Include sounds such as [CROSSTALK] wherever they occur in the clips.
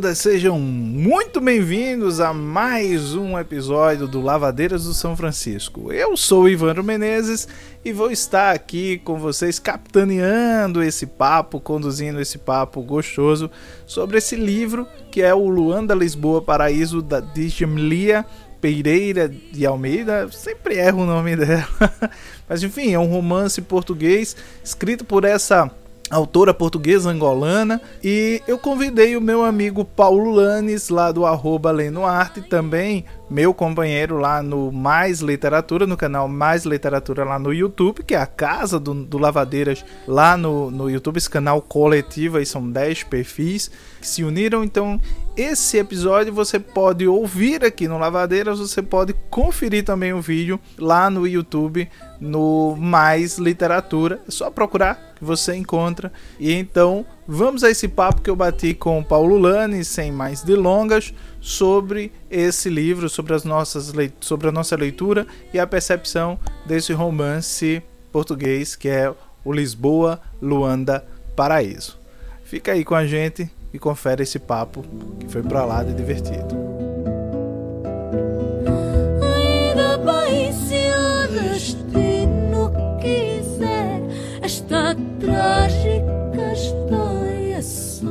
todas, sejam muito bem-vindos a mais um episódio do Lavadeiras do São Francisco. Eu sou Ivandro Menezes e vou estar aqui com vocês capitaneando esse papo, conduzindo esse papo gostoso sobre esse livro que é o Luanda Lisboa Paraíso da Djamlia Pereira de Almeida, sempre erro o nome [LAUGHS] dela. Mas enfim, é um romance português escrito por essa autora portuguesa angolana, e eu convidei o meu amigo Paulo Lanes, lá do arroba Lendo Arte, também meu companheiro lá no Mais Literatura, no canal Mais Literatura lá no YouTube, que é a casa do, do Lavadeiras lá no, no YouTube, esse canal coletivo, aí são 10 perfis que se uniram, então esse episódio você pode ouvir aqui no Lavadeiras, você pode conferir também o vídeo lá no YouTube, no Mais Literatura, é só procurar que você encontra. E então, vamos a esse papo que eu bati com o Paulo Lani, sem mais delongas, sobre esse livro, sobre, as nossas sobre a nossa leitura e a percepção desse romance português que é o Lisboa, Luanda, Paraíso. Fica aí com a gente e confere esse papo que foi para lá de divertido. Ainda bem se o destino quiser esta trágica história sua.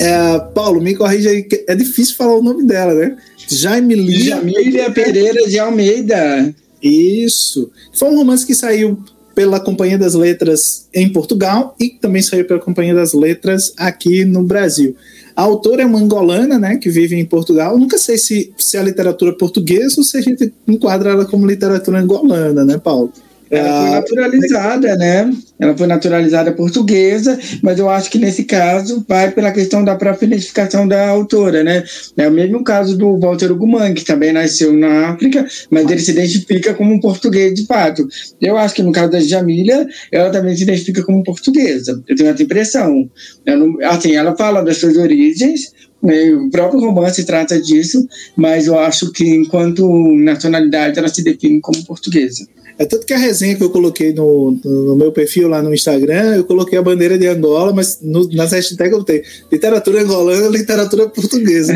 É, Paulo, me corrija aí, é difícil falar o nome dela, né? Jaimilia Jamília Pereira de Almeida. Isso. Foi um romance que saiu pela Companhia das Letras em Portugal e também saiu pela Companhia das Letras aqui no Brasil. A autora é uma angolana, né, que vive em Portugal. Nunca sei se, se a literatura portuguesa ou se a gente enquadra ela como literatura angolana, né, Paulo? Ela foi ah, naturalizada, né? Ela foi naturalizada portuguesa, mas eu acho que nesse caso vai pela questão da própria identificação da autora, né? É o mesmo caso do Walter Ugumang, que também nasceu na África, mas ele se identifica como um português de fato. Eu acho que no caso da Jamília, ela também se identifica como portuguesa. Eu tenho essa impressão. Não, assim, ela fala das suas origens, né? o próprio romance trata disso, mas eu acho que enquanto nacionalidade ela se define como portuguesa. É tanto que a resenha que eu coloquei no, no, meu perfil lá no Instagram, eu coloquei a bandeira de Angola, mas no, nas hashtags eu botei literatura angolana, literatura portuguesa.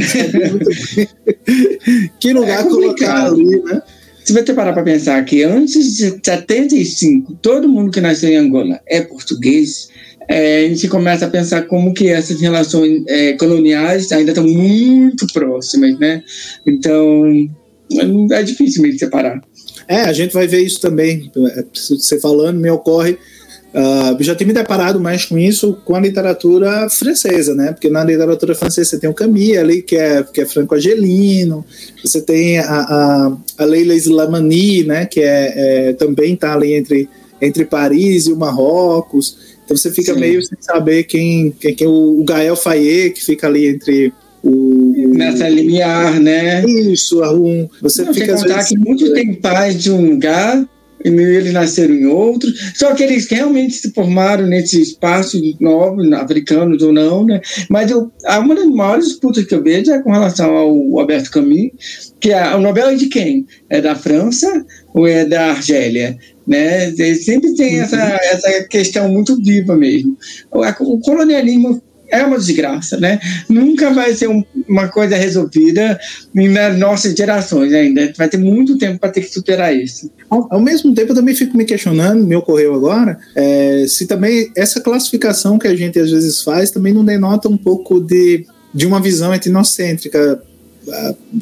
que lugar é colocar ali, né? Se você parar para pensar que antes de 75, todo mundo que nasceu em Angola é português, é, a gente começa a pensar como que essas relações é, coloniais ainda estão muito próximas, né? Então, é difícil meio separar. É, a gente vai ver isso também. É, você falando, me ocorre. Uh, já tenho me deparado mais com isso com a literatura francesa, né? Porque na literatura francesa você tem o Camille ali, que é, que é franco-argelino, você tem a, a, a Leila Islamani, né? Que é, é também está ali entre, entre Paris e o Marrocos. Então você fica Sim. meio sem saber quem, quem, quem o, o Gael Fayet, que fica ali entre o, nessa limiar, né? Isso, um, você Não, fica contar vezes... que muitos têm pais de um lugar e eles nasceram em outro, só que eles realmente se formaram nesse espaço novo, africanos ou não, né? Mas eu, uma das maiores disputas que eu vejo é com relação ao Alberto Camus, que é, o Nobel é de quem? É da França ou é da Argélia? Né? Ele sempre tem uhum. essa, essa questão muito viva mesmo. O colonialismo é uma desgraça, né? Nunca vai ser um, uma coisa resolvida nas nossas gerações ainda. Vai ter muito tempo para ter que superar isso. Ao, mesmo tempo, eu também fico me questionando, me ocorreu agora, é, se também essa classificação que a gente às vezes faz também não denota um pouco de, de uma visão etnocêntrica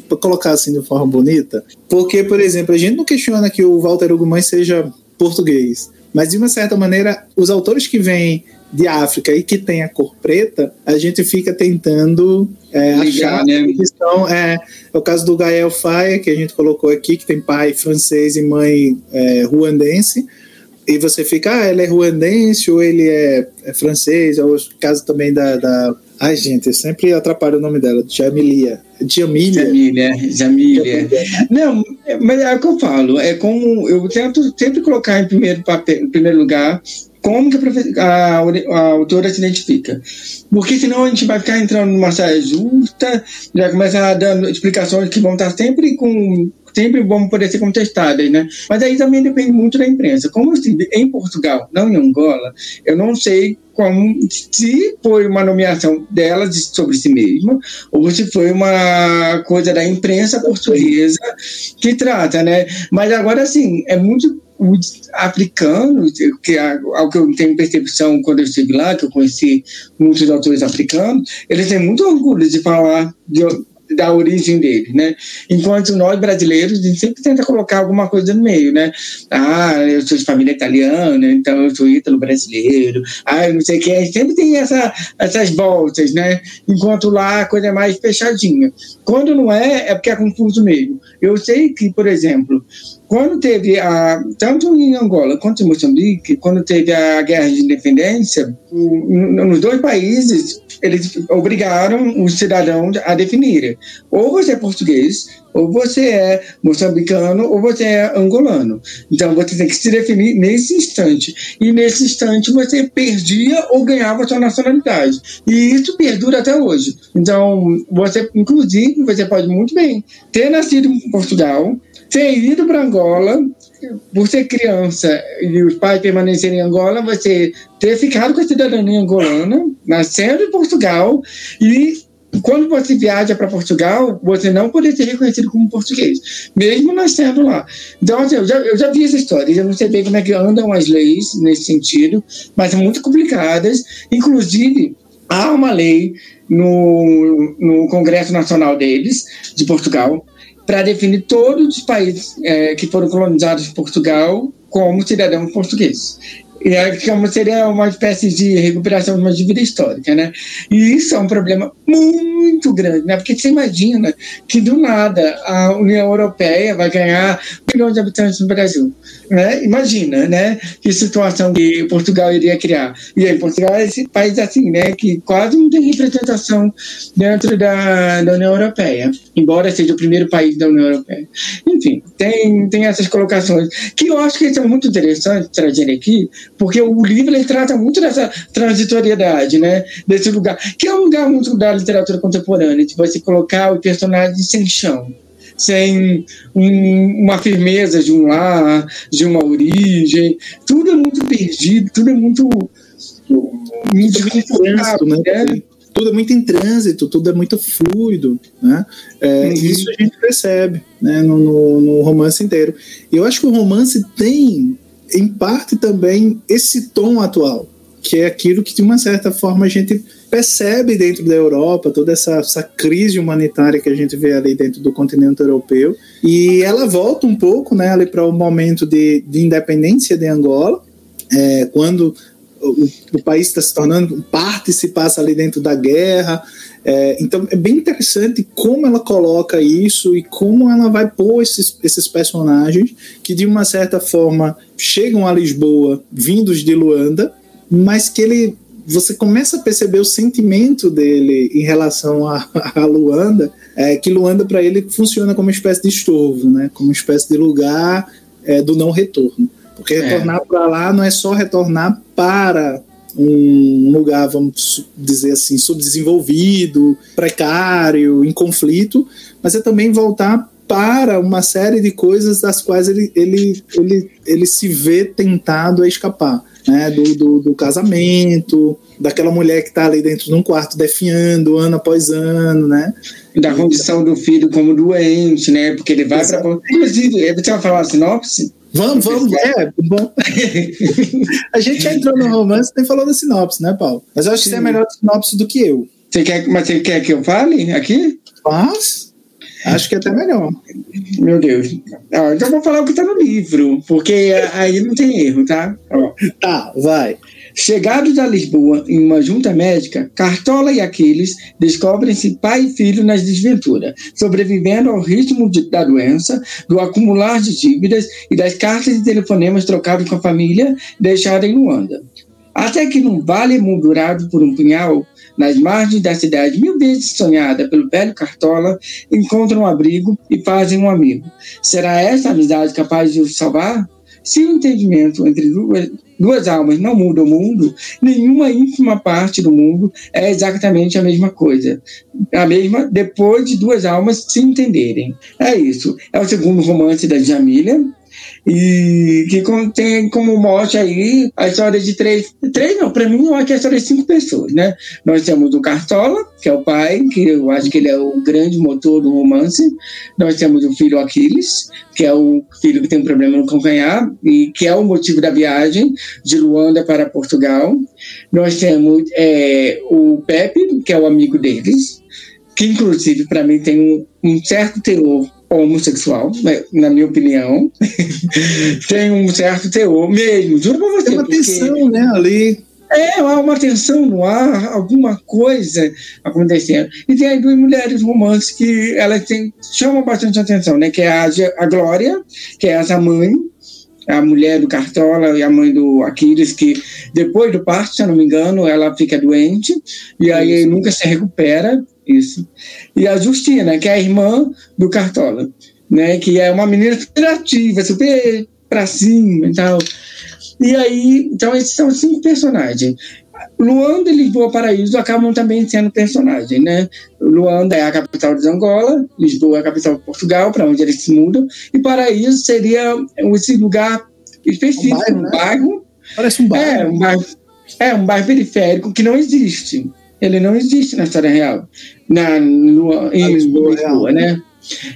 para colocar assim de forma bonita. Porque, por exemplo, a gente não questiona que o Walter Ugumães seja português, mas de uma certa maneira, os autores que vêm de África e que tem a cor preta, a gente fica tentando é, Ligar, achar né? que são. É, é o caso do Gael Faye, que a gente colocou aqui, que tem pai francês e mãe é, ruandense. E você fica, ah, ele é ruandense ou ele é, é francês, ou o caso também da, da. Ai, gente, eu sempre atrapalho o nome dela, Jamilia. Jamília. Jamília, Jamília. Não, mas é o que eu falo, é como eu tento sempre colocar em primeiro, papel, em primeiro lugar como que a, a, a, autora se identifica. Porque senão a gente vai ficar entrando numa saia justa, já começa dando explicações que vão estar sempre com sempre vão poder ser contestadas, né? Mas aí também depende muito da imprensa. Como estive em Portugal, não em Angola, eu não sei como se foi uma nomeação dela de, sobre si mesma ou se foi uma coisa da imprensa portuguesa que trata, né? Mas agora sim, é muito os africanos, que ao que eu tenho percepção quando eu estive lá, que eu conheci muitos autores africanos, eles têm muito orgulho de falar de, da origem dele, né? Enquanto nós brasileiros, a gente sempre tenta colocar alguma coisa no meio, né? Ah, eu sou de família italiana, então eu sou ítalo brasileiro. Ah, não sei o que. Sempre tem essa, essas voltas, né? Enquanto lá a coisa é mais fechadinha. Quando não é, é porque é confuso mesmo. Eu sei que, por exemplo, quando teve a tanto em Angola quanto em Moçambique, quando teve a guerra de independência, nos dois países eles obrigaram os cidadãos a definirem ou você é português, ou você é moçambicano, ou você é angolano. Então você tem que se definir nesse instante. E nesse instante você perdia ou ganhava sua nacionalidade. E isso perdura até hoje. Então, você, inclusive, você pode muito bem ter nascido em Portugal, ter ido para Angola, por ser criança e os pais permanecerem em Angola, você ter ficado com a cidadania angolana, nascendo em Portugal e quando você viaja para Portugal, você não poder ser reconhecido como português, mesmo nascendo lá. Então, assim, eu, já, eu já vi essa história, eu não sei bem como é que andam as leis nesse sentido, mas são muito complicadas. Inclusive, há uma lei no, no Congresso Nacional deles, de Portugal, para definir todos os países é, que foram colonizados por Portugal como cidadãos portugueses. E é seria uma espécie de recuperação de uma dívida histórica, né? E isso é um problema muito grande, né? Porque você imagina que do nada a União Europeia vai ganhar um milhão de habitantes no Brasil, né? Imagina, né? Que situação que Portugal iria criar. E aí Portugal é esse país assim, né? Que quase não tem representação dentro da, da União Europeia, embora seja o primeiro país da União Europeia. Enfim, tem, tem essas colocações que eu acho que são muito interessantes trazer aqui, porque o livro ele trata muito dessa transitoriedade, né? Desse lugar, que é um lugar muito da literatura contemporânea, de você colocar o personagem sem chão, sem um, uma firmeza de um lar, de uma origem. Tudo é muito perdido, tudo é muito. muito trânsito, né? né? Tudo é muito em trânsito, tudo é muito fluido, né? É, uhum. Isso a gente percebe né, no, no, no romance inteiro. E eu acho que o romance tem em parte também esse tom atual, que é aquilo que de uma certa forma a gente percebe dentro da Europa, toda essa, essa crise humanitária que a gente vê ali dentro do continente europeu, e ela volta um pouco né, ali para o momento de, de independência de Angola, é, quando o, o país está se tornando parte se passa ali dentro da guerra, é, então é bem interessante como ela coloca isso e como ela vai pôr esses, esses personagens que de uma certa forma chegam a Lisboa vindos de Luanda, mas que ele você começa a perceber o sentimento dele em relação a, a Luanda, é, que Luanda para ele funciona como uma espécie de estorvo, né? como uma espécie de lugar é, do não retorno. Porque é. retornar para lá não é só retornar para um lugar, vamos dizer assim, subdesenvolvido, precário, em conflito, mas é também voltar para uma série de coisas das quais ele, ele, ele, ele se vê tentado a escapar. Né, do, do, do, casamento, daquela mulher que está ali dentro de um quarto definhando ano após ano, né? Da condição do filho como doente, né? Porque ele vai para. Inclusive, você vai falar a sinopse? Vamos, vamos, é, [LAUGHS] bom. a gente já entrou no romance e falou da sinopse, né, Paulo? Mas eu acho que você é melhor sinopse do que eu. Você quer, mas você quer que eu fale aqui? Faz. Acho que é até melhor. Meu Deus. Ó, então vou falar o que está no livro, porque aí não tem erro, tá? Ó. Tá, vai. Chegados a Lisboa em uma junta médica, Cartola e Aquiles descobrem-se pai e filho nas desventuras, sobrevivendo ao ritmo de, da doença, do acumular de dívidas e das cartas e telefonemas trocados com a família deixada em Luanda. Até que num vale moldurado por um punhal, nas margens da cidade mil vezes sonhada pelo velho Cartola, encontram um abrigo e fazem um amigo. Será essa amizade capaz de os salvar? Se o entendimento entre duas duas almas não mudam o mundo, nenhuma ínfima parte do mundo é exatamente a mesma coisa. A mesma depois de duas almas se entenderem. É isso. É o segundo romance da Jamília, e que tem como mote aí a história de três, três não, para mim eu que é a história de cinco pessoas, né? Nós temos o Cartola, que é o pai, que eu acho que ele é o grande motor do romance. Nós temos o filho Aquiles, que é o filho que tem um problema no calcanhar e que é o motivo da viagem de Luanda para Portugal. Nós temos é, o Pepe, que é o amigo deles, que inclusive para mim tem um, um certo teor homossexual, né, na minha opinião, [LAUGHS] tem um certo teor mesmo, juro pra você. Tem uma porque... tensão, né, ali. É, há uma tensão no ar, alguma coisa acontecendo. E tem aí duas mulheres romances que elas têm, chamam bastante atenção, né? Que é a, a Glória, que é essa mãe, a mulher do Cartola e a mãe do Aquiles, que depois do parto, se eu não me engano, ela fica doente e aí nunca se recupera. Isso. E a Justina, que é a irmã do Cartola, né? Que é uma menina super ativa, super pra cima e tal. E aí, então esses são cinco personagens. Luanda e Lisboa Paraíso acabam também sendo personagens, né? Luanda é a capital de Angola, Lisboa é a capital de Portugal, para onde eles se mudam, e Paraíso seria esse lugar específico, um bairro. Um né? bairro Parece um bairro. É, um bairro, é, um bairro periférico que não existe. Ele não existe na história real, na, no, em Lisboa, Lisboa né?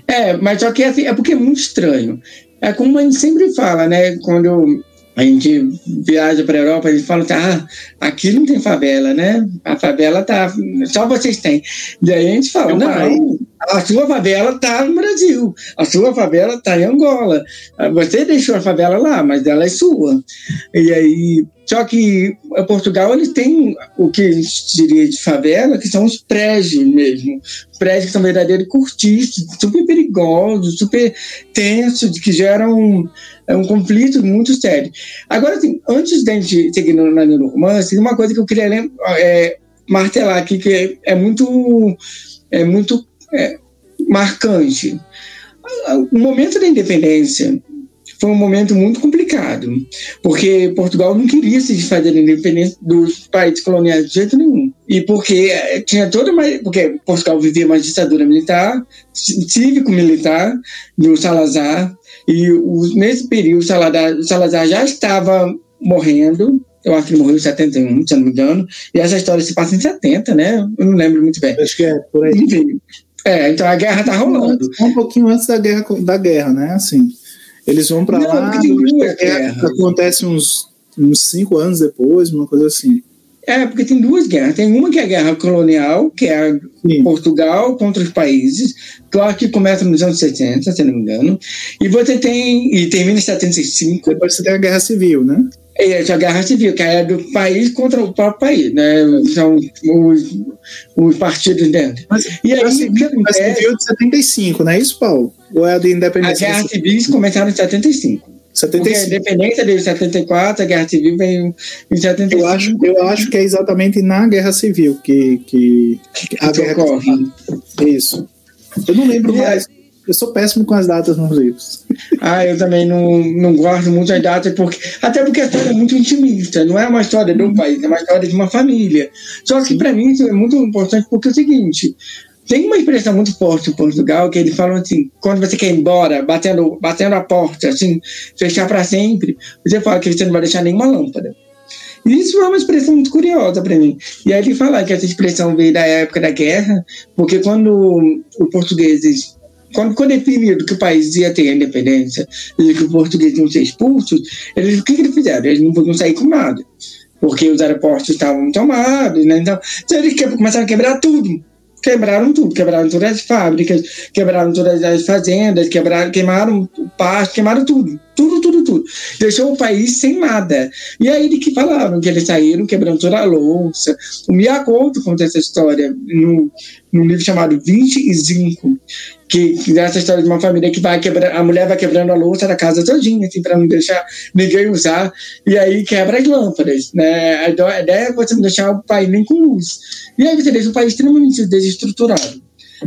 É, mas só que assim, é porque é muito estranho. É como a gente sempre fala, né? Quando a gente viaja para a Europa, a gente fala que ah, aqui não tem favela, né? A favela tá. Só vocês têm. Daí a gente fala, não, a sua favela tá no Brasil, a sua favela tá em Angola. Você deixou a favela lá, mas ela é sua. E aí. Só que Portugal ele tem o que a gente diria de favela, que são os prédios mesmo. Prédios que são verdadeiros cortiços, super perigosos, super tensos, que geram é um conflito muito sério. Agora, assim, antes da gente seguir na do romance, uma coisa que eu queria é, martelar aqui, que é, muito, é muito é, marcante. O momento da independência foi um momento muito complicado, porque Portugal não queria se desfazer da independência dos países coloniais de jeito nenhum. E porque eh, tinha toda uma. Porque Portugal vivia uma ditadura militar, cívico-militar, do Salazar, e o, nesse período Salazar, Salazar já estava morrendo, eu acho que ele morreu em 71, se não me engano. E essa história se passa em 70, né? Eu não lembro muito bem. Acho que é por aí. Enfim. É, então a guerra tá rolando. Um pouquinho antes da guerra, da guerra né? Assim. Eles vão para lá, guerra, acontece uns, uns cinco anos depois, uma coisa assim. É, porque tem duas guerras. Tem uma que é a guerra colonial, que é Portugal contra os países, claro que começa nos anos 70, se não me engano. E você tem. E termina em 75. Depois você tem a guerra civil, né? É, a guerra civil, que é do país contra o próprio país, né? São os, os partidos dentro. Mas, e aí, a acontece... civil de 75, não é isso, Paulo? Ou é a de independência? As guerras civis começaram em 75. 75. Porque a independência de 74, a guerra civil veio em 75. Eu acho, eu acho que é exatamente na guerra civil que, que, que a guerra ocorre. Isso. Eu não lembro e mais. É... Eu sou péssimo com as datas nos livros. Ah, eu também não, não gosto muito das datas, porque, até porque a história é muito intimista, não é uma história do país, é uma história de uma família. Só que para mim isso é muito importante porque é o seguinte: tem uma expressão muito forte em Portugal que eles falam assim: quando você quer ir embora, batendo, batendo a porta, assim, fechar para sempre, você fala que você não vai deixar nenhuma lâmpada. Isso é uma expressão muito curiosa para mim. E aí ele fala que essa expressão veio da época da guerra, porque quando os portugueses quando foi definido que o país ia ter independência e que os portugueses iam ser expulsos, eles, o que, que eles fizeram? Eles não podiam sair com nada, porque os aeroportos estavam tomados, né? Então, então eles começaram a quebrar tudo quebraram tudo, quebraram todas as fábricas, quebraram todas as fazendas, quebraram, queimaram o pasto, queimaram tudo, tudo, tudo, tudo. Deixou o país sem nada. E aí de que falaram que eles saíram quebrando toda a louça. O Miyakoto conta essa história no, livro chamado 20 e 5, que, que essa história de uma família que vai quebrar, a mulher vai quebrando a louça da casa todinha, assim, para não deixar ninguém usar, e aí quebra as lâmpadas, né? A ideia é você não deixar o país nem com luz. E aí você deixa o país extremamente desestruturado.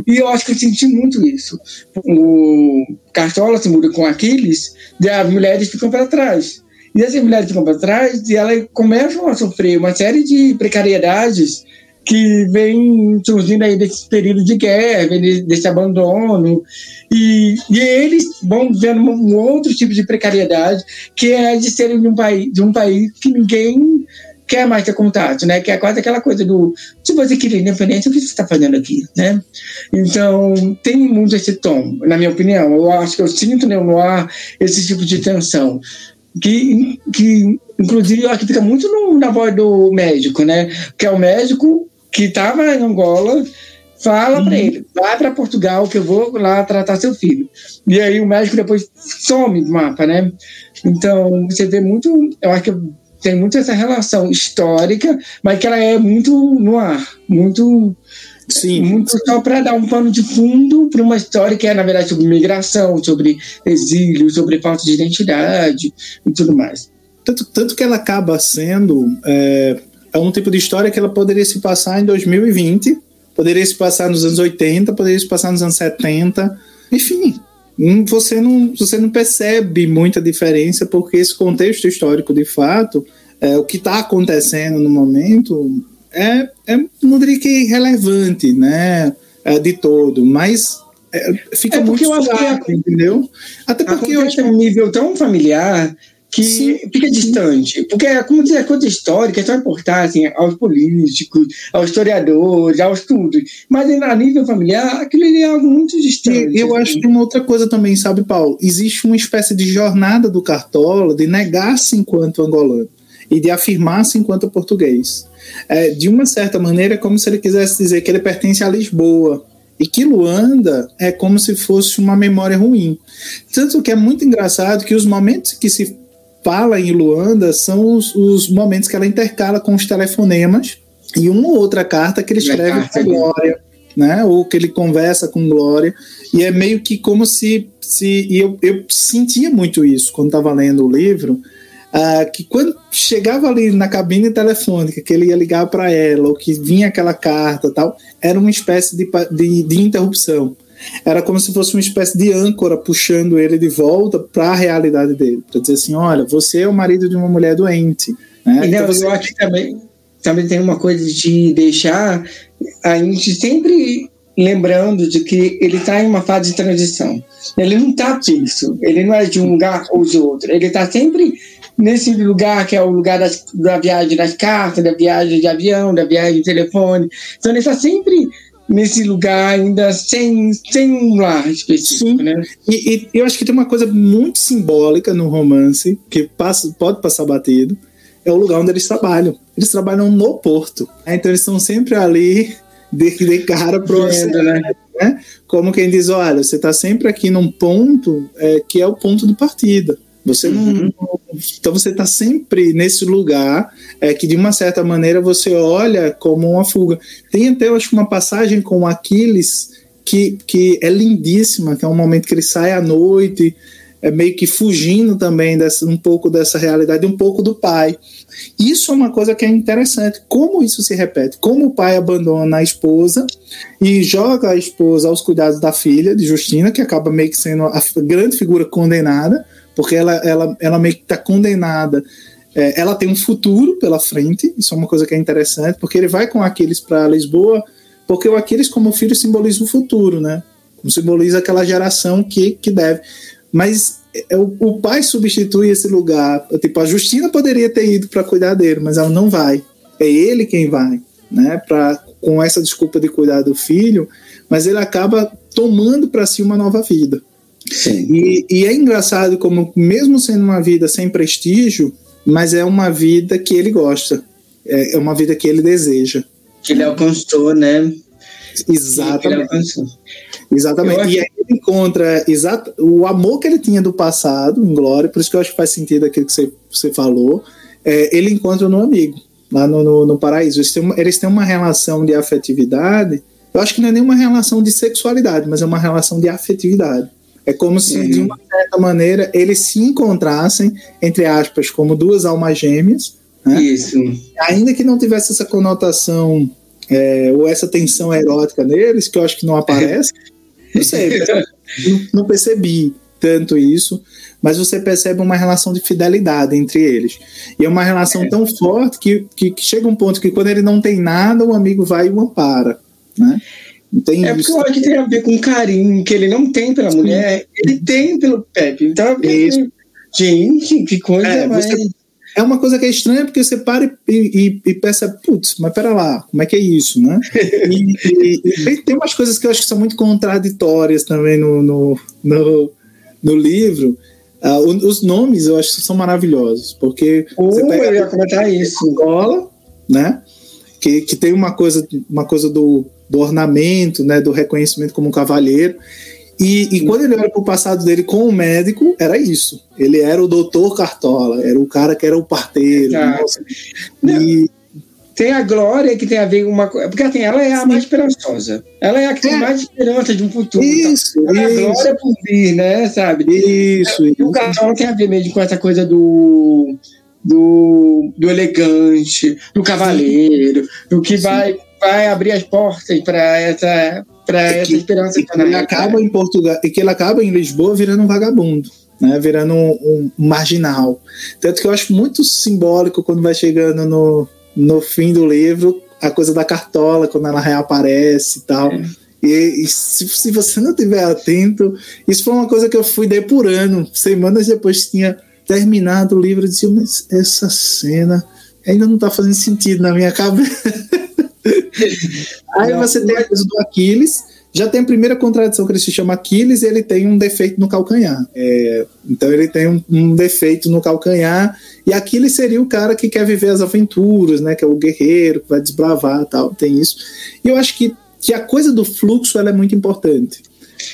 E eu acho que eu senti muito isso. O Cartola se muda com Aquiles, e as mulheres ficam para trás. E essas mulheres ficam para trás e elas começam a sofrer uma série de precariedades que vem surgindo aí desse período de guerra, desse abandono, e, e eles vão vendo um outro tipo de precariedade, que é de serem de um país, de um país que ninguém quer mais ter contato, né? Que é quase aquela coisa do se você queria independência, o que você está fazendo aqui, né? Então tem muito esse tom, na minha opinião. Eu acho que eu sinto no ar esse tipo de tensão que, que inclusive eu acho que fica muito no, na voz do médico, né? Que é o médico que estava em Angola fala uhum. para ele, vai para Portugal que eu vou lá tratar seu filho. E aí o médico depois some do mapa, né? Então você vê muito, eu acho que tem muito essa relação histórica, mas que ela é muito no ar, muito Sim. Muito só para dar um pano de fundo para uma história que é, na verdade, sobre migração, sobre exílio, sobre falta de identidade e tudo mais. Tanto, tanto que ela acaba sendo é, é um tipo de história que ela poderia se passar em 2020, poderia se passar nos anos 80, poderia se passar nos anos 70, enfim. Hum, você não, você não percebe muita diferença, porque esse contexto histórico, de fato, é, o que está acontecendo no momento é, é, não diria que irrelevante, né, é, de todo, mas é, fica é muito suave, entendeu? Até porque eu acho é um nível tão familiar que sim, fica distante. Porque, como dizer, a coisa histórica é só importar assim, aos políticos, aos historiadores, aos estudos. Mas a nível familiar, aquilo é algo muito distante. Eu assim. acho que uma outra coisa também, sabe, Paulo? Existe uma espécie de jornada do Cartola de negar-se enquanto angolano e de afirmar-se enquanto português. É, de uma certa maneira, é como se ele quisesse dizer que ele pertence a Lisboa, e que Luanda é como se fosse uma memória ruim. Tanto que é muito engraçado que os momentos que se fala em Luanda são os, os momentos que ela intercala com os telefonemas e uma ou outra carta que ele escreve para Glória, né? Ou que ele conversa com Glória. E é meio que como se. se e eu, eu sentia muito isso quando estava lendo o livro. Uh, que quando chegava ali na cabine telefônica, que ele ia ligar para ela, ou que vinha aquela carta tal, era uma espécie de, de, de interrupção. Era como se fosse uma espécie de âncora puxando ele de volta para a realidade dele, para dizer assim, olha, você é o marido de uma mulher doente. Né? Então, então você... eu acho que também, também tem uma coisa de deixar a gente sempre lembrando de que ele está em uma fase de transição. Ele não está fixo, ele não é de um lugar ou de outro, ele está sempre nesse lugar que é o lugar das, da viagem das cartas, da viagem de avião, da viagem de telefone. Então ele está sempre nesse lugar ainda sem, sem um lar específico, Sim. né? E, e, eu acho que tem uma coisa muito simbólica no romance que passa, pode passar batido, é o lugar onde eles trabalham. Eles trabalham no porto, né? então eles estão sempre ali de, de cara pro oceano, né? né? Como quem diz, olha, você está sempre aqui num ponto é, que é o ponto de partida. Você não, uhum. então você está sempre nesse lugar é, que de uma certa maneira você olha como uma fuga. Tem até eu acho uma passagem com Aquiles que, que é lindíssima, que é um momento que ele sai à noite, é meio que fugindo também dessa, um pouco dessa realidade, um pouco do pai. Isso é uma coisa que é interessante. Como isso se repete? Como o pai abandona a esposa e joga a esposa aos cuidados da filha, de Justina, que acaba meio que sendo a grande figura condenada porque ela, ela, ela meio que está condenada. É, ela tem um futuro pela frente, isso é uma coisa que é interessante, porque ele vai com Aquiles para Lisboa, porque o Aquiles, como filho, simboliza o futuro, né? Simboliza aquela geração que, que deve. Mas é, o, o pai substitui esse lugar. Tipo, a Justina poderia ter ido para cuidar dele, mas ela não vai. É ele quem vai, né? Pra, com essa desculpa de cuidar do filho, mas ele acaba tomando para si uma nova vida. E, e, é engraçado como, mesmo sendo uma vida sem prestígio, mas é uma vida que ele gosta. É, é uma vida que ele deseja. Que ele alcançou, né? Exatamente. Exatamente. E aí ele encontra exato, o amor que ele tinha do passado, em Glória, por isso que eu acho que faz sentido aquilo que você, você falou. É, ele encontra no amigo, lá no, no, no paraíso. Eles têm, uma, eles têm uma relação de afetividade. Eu acho que não é nenhuma relação de sexualidade, mas é uma relação de afetividade. É como se, uhum. de uma certa maneira, eles se encontrassem, entre aspas, como duas almas gêmeas. Né? Isso. Ainda que não tivesse essa conotação é, ou essa tensão erótica neles, que eu acho que não aparece. não sei, [LAUGHS] não, não percebi tanto isso, mas você percebe uma relação de fidelidade entre eles. E é uma relação é. tão forte que, que, que, chega um ponto que quando ele não tem nada, o amigo vai e o ampara, né? Tem é porque que tem a ver com carinho que ele não tem pela mulher, ele tem pelo Pepe. Então, é gente, que coisa é, mais... Você é uma coisa que é estranha porque você para e, e, e pensa, putz, mas pera lá, como é que é isso, né? [LAUGHS] e, e, tem umas coisas que eu acho que são muito contraditórias também no, no, no, no livro. Uh, os nomes eu acho que são maravilhosos, porque uh, você pega eu ia comentar isso. Escola, né? Que, que tem uma coisa, uma coisa do, do ornamento, né? Do reconhecimento como um cavalheiro. E, e, quando ele olha para o passado dele com o médico, era isso. Ele era o doutor Cartola, era o cara que era o parteiro. E... Tem a Glória que tem a ver com uma coisa. Porque assim, ela é a Sim. mais esperançosa. Ela é a que tem é. mais esperança de um futuro. Isso, ela isso. É a Glória por vir, né? Sabe? Isso. E o Cartola tem a ver mesmo com essa coisa do. Do, do elegante, do cavaleiro, do que vai, vai abrir as portas para essa para essa que, esperança que ele acaba em Portugal e que ele acaba em Lisboa virando um vagabundo né, virando um, um, marginal tanto que eu acho muito simbólico quando vai chegando no, no fim do livro a coisa da cartola quando ela reaparece e tal é. E, e se, se, você não tiver atento, isso foi uma coisa que eu fui depurando. Semanas depois tinha terminado o livro, eu dizia, mas essa cena ainda não está fazendo sentido na minha cabeça. [LAUGHS] [LAUGHS] Aí você tem a coisa do Aquiles, já tem a primeira contradição que ele se chama Aquiles e ele tem um defeito no calcanhar. É, então ele tem um, um, defeito no calcanhar e Aquiles seria o cara que quer viver as aventuras, né? Que é o guerreiro que vai desbravar tal. Tem isso. E eu acho que, que a coisa do fluxo ela é muito importante.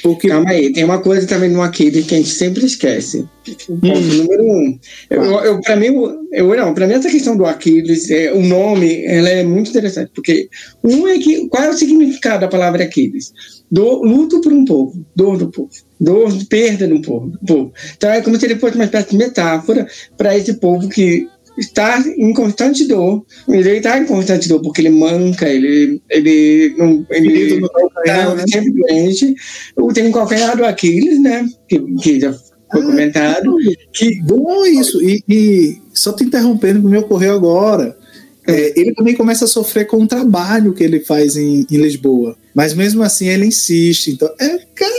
Porque... Calma aí, tem uma coisa também no Aquiles que a gente sempre esquece. O ponto hum. número um. Eu, eu, para mim, eu, não, para mim essa questão do Aquiles, é, o nome, ela é muito interessante, porque um é que qual é o significado da palavra Aquiles? Do, luto por um povo, dor do povo, dor perda do povo, do povo. Então é como se ele fosse uma espécie de metáfora para esse povo que está em constante dor. Ele está em constante dor porque ele manca, ele, ele não. Ele está né? sempre doente. Tem um calcanhar do Aquiles, né? Que, que já foi ah, comentado. Que bom isso! E, e só te interrompendo, que me ocorreu agora. É, ele também começa a sofrer com o trabalho que ele faz em, em Lisboa. Mas mesmo assim ele insiste. Então, é, cara,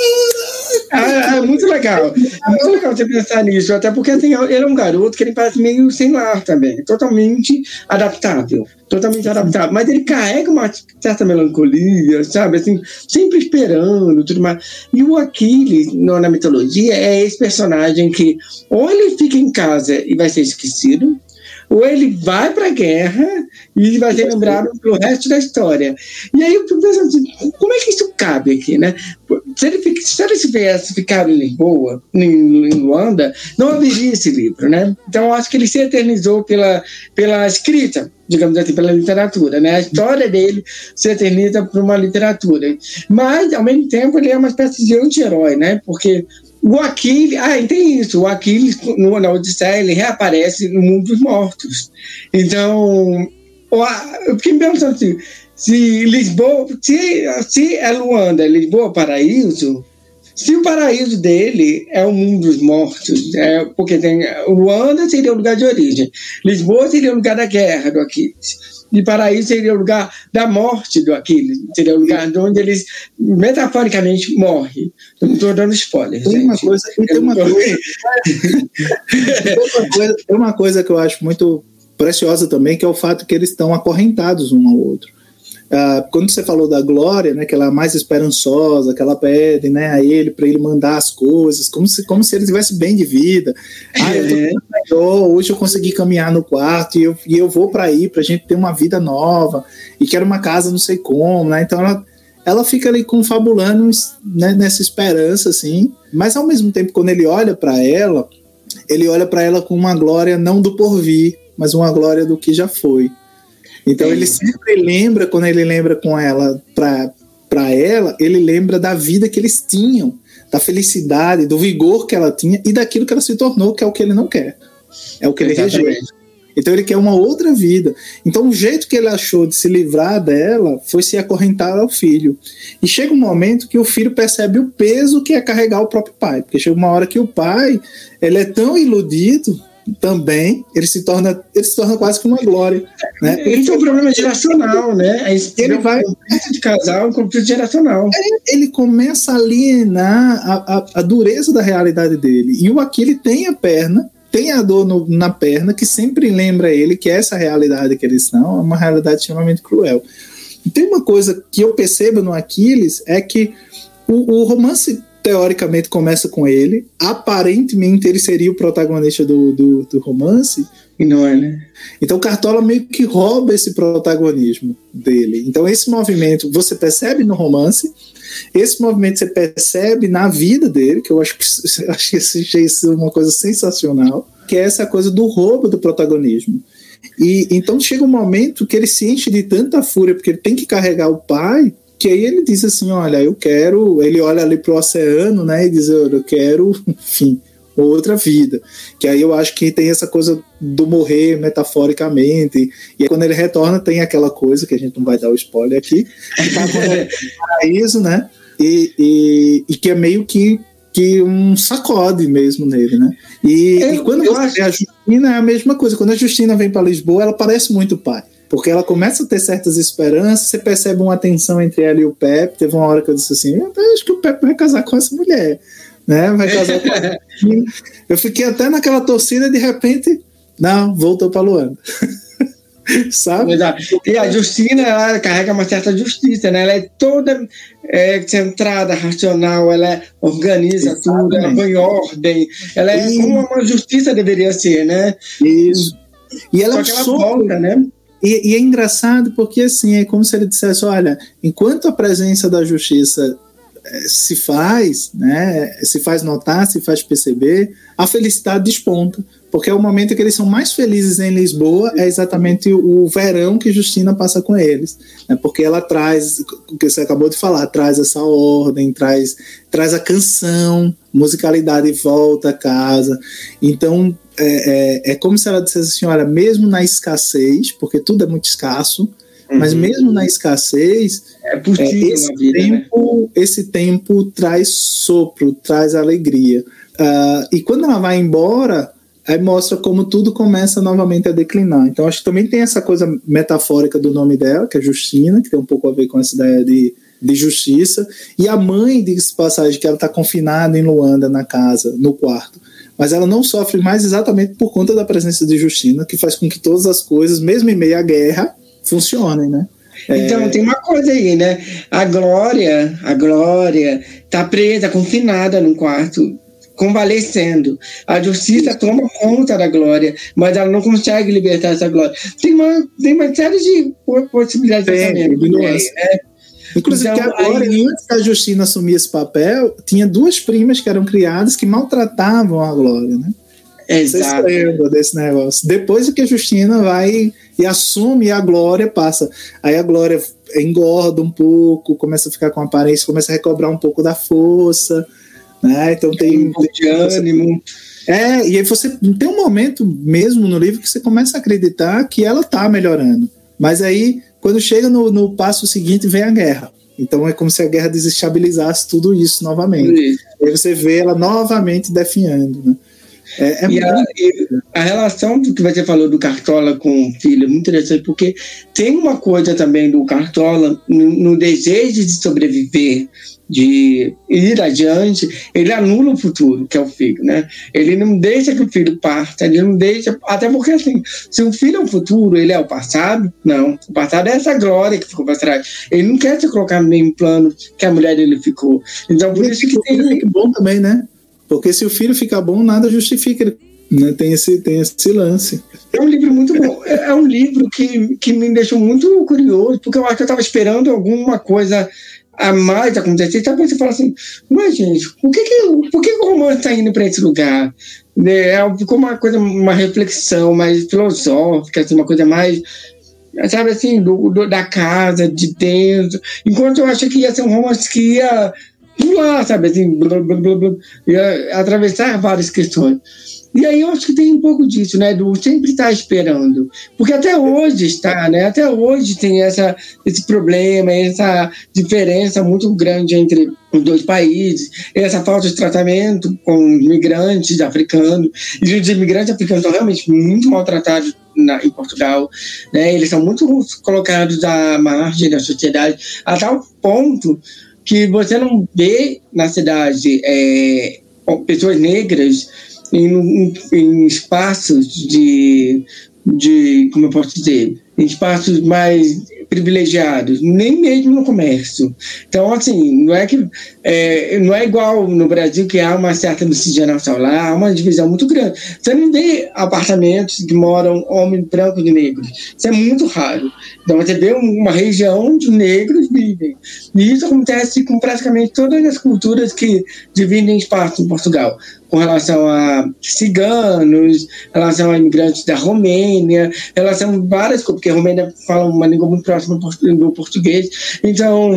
é, é, muito legal. É muito legal você pensar nisso, até porque assim, ele é um garoto que ele parece meio sem lar também, totalmente adaptável. Totalmente adaptável. Mas ele carrega uma certa melancolia, sabe? Assim, sempre esperando tudo mais. E o Aquiles, na mitologia, é esse personagem que ou ele fica em casa e vai ser esquecido, ou ele vai para a guerra e vai ser lembrado pelo resto da história. E aí eu fico pensando assim, como é que isso cabe aqui, né? Se ele, se ele tivesse ficado em Lisboa, em, Luanda, não haveria esse livro, né? Então acho que ele se eternizou pela, pela escrita, digamos assim, pela literatura, né? A história dele se eterniza por uma literatura. Mas, ao mesmo tempo, ele é uma espécie de anti-herói, né? Porque o Aquiles, ah, tem isso, o Aquiles, no, na Odisseia, ele reaparece no mundo dos mortos. Então, eu fiquei me perguntando assim, se Lisboa, se, se é Luanda, Lisboa paraíso, se o paraíso dele é o mundo dos mortos, é, porque tem, Luanda seria o lugar de origem, Lisboa seria o lugar da guerra do Aquiles de paraíso seria o lugar da morte do Aquiles, seria o lugar onde ele metaforicamente morre. Não estou dando spoiler. Tem uma coisa, tem uma coisa, [LAUGHS] tem uma coisa, tem uma coisa que eu acho muito preciosa também, que é o fato que eles estão acorrentados um ao outro. Uh, quando você falou da Glória, né, que ela é mais esperançosa, que ela pede né, a ele para ele mandar as coisas, como se, como se ele tivesse bem de vida. Ah, eu tô é. melhor, hoje eu consegui caminhar no quarto e eu, e eu vou para aí para a gente ter uma vida nova e quero uma casa não sei como, né? Então ela, ela fica ali confabulando né, nessa esperança, assim, mas ao mesmo tempo, quando ele olha para ela, ele olha para ela com uma glória não do porvir, mas uma glória do que já foi. Então ele sempre lembra, quando ele lembra com ela para ela, ele lembra da vida que eles tinham, da felicidade, do vigor que ela tinha e daquilo que ela se tornou, que é o que ele não quer. É o que ele rejeita. Então ele quer uma outra vida. Então o jeito que ele achou de se livrar dela foi se acorrentar ao filho. E chega um momento que o filho percebe o peso que é carregar o próprio pai, porque chega uma hora que o pai ele é tão iludido também ele se torna ele se torna quase que uma glória né? Ele tem um problema geracional né? Ele vai de casal um conflito geracional. Ele começa a alienar a, a, a dureza da realidade dele. E o Aquile tem a perna tem a dor no, na perna que sempre lembra ele que essa realidade que eles são é uma realidade extremamente cruel. E tem uma coisa que eu percebo no Aquiles é que o, o romance teoricamente começa com ele, aparentemente ele seria o protagonista do, do, do romance, e não é, né? Então Cartola meio que rouba esse protagonismo dele. Então esse movimento você percebe no romance, esse movimento você percebe na vida dele, que eu acho que [LAUGHS] que isso é uma coisa sensacional, que é essa coisa do roubo do protagonismo. E então chega um momento que ele se enche de tanta fúria porque ele tem que carregar o pai, que aí ele diz assim, olha, eu quero, ele olha ali pro oceano, né, e diz, eu quero, [LAUGHS] enfim, outra vida. Que aí eu acho que tem essa coisa do morrer metaforicamente. E aí, quando ele retorna, tem aquela coisa que a gente não vai dar o spoiler aqui, que tá [LAUGHS] paraíso, né? E, e, e, que é meio que, que um sacode mesmo nele, né? E, eu, e quando você acho... vê a Justina, é a mesma coisa. Quando a Justina vem para Lisboa, ela parece muito pai. Porque ela começa a ter certas esperanças, você percebe uma tensão entre ela e o Pepe. Teve uma hora que eu disse assim: eu acho que o Pepe vai casar com essa mulher né? Vai casar com a [LAUGHS] Eu fiquei até naquela torcida e de repente, não, voltou para Luanda. [LAUGHS] Sabe? E a Justina, ela carrega uma certa justiça, né? Ela é toda é, centrada, racional, ela organiza Exatamente. tudo, ela põe ordem, ela é e... como uma justiça deveria ser, né? Isso. E ela, Só ela volta, né? E, e, é engraçado porque assim é como se ele dissesse: olha, enquanto a presença da justiça se faz, né, se faz notar, se faz perceber, a felicidade desponta, porque é o momento que eles são mais felizes em Lisboa, é exatamente o, verão que Justina passa com eles, né, porque ela traz, o que você acabou de falar, traz essa ordem, traz, traz a canção, musicalidade volta a casa, então é, é, é como se ela dissesse assim, olha, mesmo na escassez, porque tudo é muito escasso, mas uhum. mesmo na escassez, é, é esse, vida, né? tempo, né? esse tempo traz sopro, traz alegria. Uh, e quando ela vai embora, aí mostra como tudo começa novamente a declinar. Então acho que também tem essa coisa metafórica do nome dela, que é Justina, que tem um pouco a ver com essa ideia de, de justiça. E a mãe, diz passagem, que ela está confinada em Luanda, na casa, no quarto. Mas ela não sofre mais exatamente por conta da presença de Justina, que faz com que todas as coisas, mesmo em meio à guerra, funcionem, né? Então, é... tem uma coisa aí, né? A Glória, a Glória tá presa, confinada num quarto, convalescendo. A justiça toma conta da Glória, mas ela não consegue libertar essa Glória. Tem uma, tem uma série de possibilidades de pensamento. Né? Inclusive, então, que agora, aí... antes da Justina assumir esse papel, tinha duas primas que eram criadas que maltratavam a Glória, né? Exato. Vocês lembram desse negócio. Depois que a Justina vai e assume, a Glória passa. Aí a Glória engorda um pouco, começa a ficar com aparência, começa a recobrar um pouco da força, né? Então tem, um pouco de ânimo. É, e aí você tem um momento mesmo no livro que você começa a acreditar que ela tá melhorando. Mas aí, quando chega no, no passo seguinte, vem a guerra. Então é como se a guerra desestabilizasse tudo isso novamente. Isso. Aí você vê ela novamente definhando, né? É, é e, a, e, a, relação que você falou do Cartola com o filho é muito interessante, porque tem uma coisa também do Cartola no, no, desejo de sobreviver, de ir adiante, ele anula o futuro, que é o filho, né? Ele não deixa que o filho parta, ele não deixa. Até porque, assim, se o filho é o futuro, ele é o passado, não. O passado é essa glória que ficou para trás. Ele não quer se colocar no mesmo plano que a mulher dele ficou. Então, por isso que tem. É bom também, né? Porque se o filho fica bom, nada justifica. Né? Tem, esse, tem esse lance. É um livro muito bom. É, é um livro que, que me deixou muito curioso, porque eu acho que eu estava esperando alguma coisa a mais acontecer. Então você fala assim, mas gente, por que, que, por que, que o romance está indo para esse lugar? Né, é, ficou uma coisa, uma reflexão mais filosófica, assim, uma coisa mais sabe assim, do, do, da casa, de dentro. Enquanto eu achei que ia ser um romance que ia pular, sabe, assim, blá, blá, blá, blá, e atravessar várias questões. E aí eu acho que tem um pouco disso, né? Do sempre estar esperando. Porque até hoje está, né? Até hoje tem essa, esse problema, essa diferença muito grande entre os dois países, essa falta de tratamento com migrantes africanos. E os imigrantes africanos são realmente muito maltratados na, em Portugal, né? Eles são muito colocados à margem da sociedade, a tal ponto que você não vê na cidade é, pessoas negras em, em espaços de, de, como eu posso dizer, em espaços mais privilegiados, nem mesmo no comércio. Então, assim, não é que é, não é igual no Brasil que há uma certa miscigenação lá, há uma divisão muito grande. Você não vê apartamentos que moram homens brancos e negros. Isso é muito raro. Então, você vê uma região onde negros vivem. E isso acontece com praticamente todas as culturas que dividem espaço em Portugal com relação a ciganos, relação a imigrantes da Romênia, relação a várias coisas, porque a Romênia fala uma língua muito próxima do português. Então,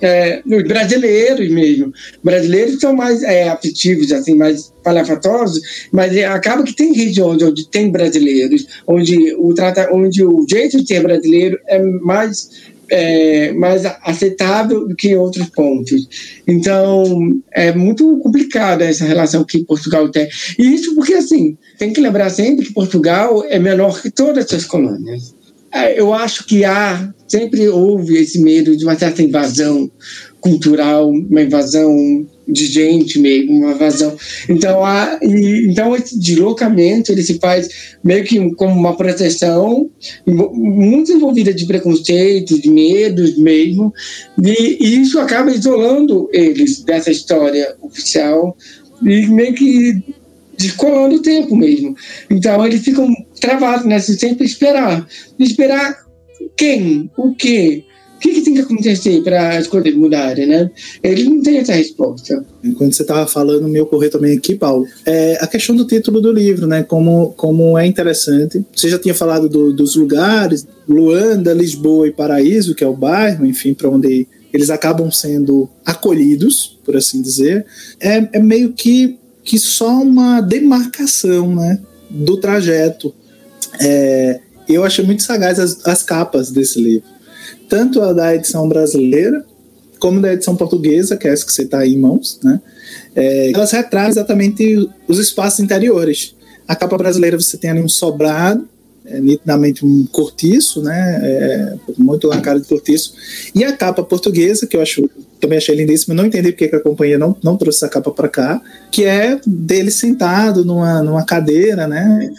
é, os brasileiros mesmo. Brasileiros são mais é, afetivos, assim, mais palhafatosos, mas é, acaba que tem regiões onde tem brasileiros, onde o, trata, onde o jeito de ser brasileiro é mais é, mais aceitável do que em outros pontos. Então, é muito complicada essa relação que Portugal tem. E isso porque, assim, tem que lembrar sempre que Portugal é menor que todas as colônias. É, eu acho que há, sempre houve esse medo de uma certa invasão cultural, uma invasão de gente mesmo, uma vazão. Então, há, e, então esse deslocamento ele se faz meio que como uma proteção, muito envolvida de preconceito, de medos mesmo, e, e isso acaba isolando eles dessa história oficial e meio que descolando o tempo mesmo. Então, eles ficam travados nessa sempre esperar. Esperar quem? O quê? O que, que tem que acontecer para as coisas mudarem, né? Ele não tem essa resposta. Enquanto você estava falando, me ocorreu também aqui, Paulo, é a questão do título do livro, né? Como, como é interessante. Você já tinha falado do, dos lugares, Luanda, Lisboa e Paraíso, que é o bairro, enfim, para onde eles acabam sendo acolhidos, por assim dizer. É, é meio que, que só uma demarcação, né? Do trajeto. É, eu achei muito sagaz as, as capas desse livro tanto a da edição brasileira como da edição portuguesa, que é essa que você está aí em mãos, né? É, elas retratam exatamente os espaços interiores. A capa brasileira você tem ali um sobrado, é, nitidamente um cortiço, né? É, muito lá cara de cortiço. E a capa portuguesa, que eu acho também achei lindíssima, não entendi porque que a companhia não, não trouxe essa capa para cá, que é dele sentado numa, numa cadeira, né?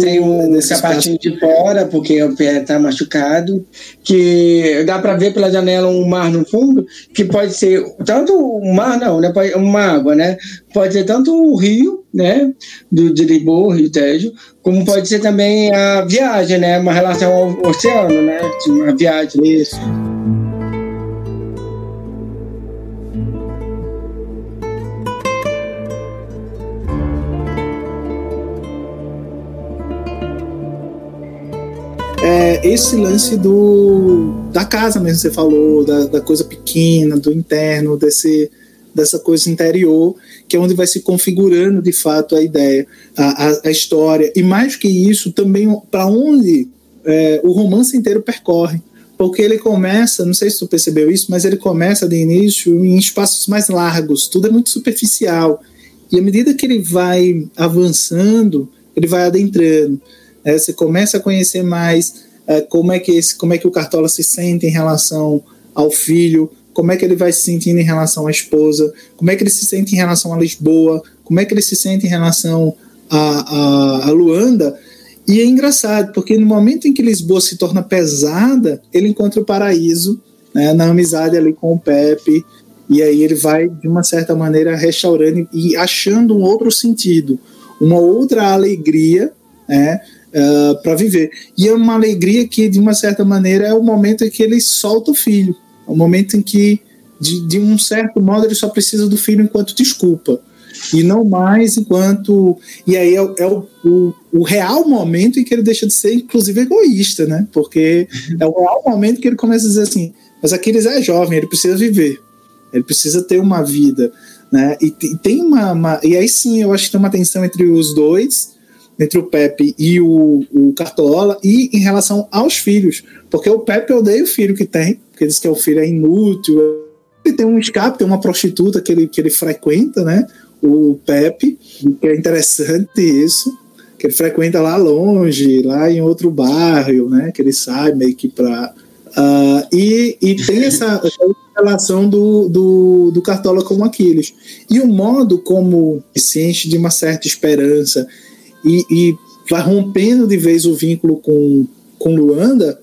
Tem um sapatinho de fora, porque o pé está machucado, que dá para ver pela janela um mar no fundo, que pode ser tanto um mar, não, né? Uma água, né? Pode ser tanto o rio, né? Do, Lisboa, Rio Tejo, como pode ser também a viagem, né? Uma relação ao oceano, né? Uma viagem. Isso. Esse lance do da casa mesmo, você falou, da, da coisa pequena, do interno, desse, dessa coisa interior, que é onde vai se configurando de fato a ideia, a, a, a história. E mais que isso, também para onde é, o romance inteiro percorre. Porque ele começa, não sei se tu percebeu isso, mas ele começa de início em espaços mais largos, tudo é muito superficial. E à medida que ele vai avançando, ele vai adentrando. É, você começa a conhecer mais como, é que esse, como é que o Cartola se sente em relação ao filho, como é que ele vai se sentindo em relação à esposa, como é que ele se sente em relação a Lisboa, como é que ele se sente em relação a, a, a Luanda. E é engraçado, porque no momento em que Lisboa se torna pesada, ele encontra o paraíso né, na amizade ali com o Pepe, e aí ele vai, de uma certa maneira, restaurando e achando um outro sentido, uma outra alegria, né, uh, ah, para viver. E é uma alegria que, de uma certa maneira, é o momento em que ele solta o filho. É o momento em que, de, de um certo modo, ele só precisa do filho enquanto desculpa. E não mais enquanto. E aí é, é o, o, o, real momento em que ele deixa de ser, inclusive, egoísta, né? Porque é o real momento que ele começa a dizer assim: mas Aquiles é jovem, ele precisa viver. ele precisa ter uma vida, né? E tem uma, uma, E aí sim, eu acho que tem uma tensão entre os dois, entre o Pepe e o, o Cartola, e em relação aos filhos. Porque o Pepe odeia o filho que tem, porque diz que o filho é inútil. Ele tem um escape, tem uma prostituta que ele, que ele frequenta, né? O Pepe, que é interessante isso que ele frequenta lá longe, lá em outro bairro, né? Que ele sai meio que para Uh, e, e, tem essa, [LAUGHS] essa relação do, do, do, Cartola com Aquiles. E o modo como se enche de uma certa esperança e, e vai rompendo de vez o vínculo com, com Luanda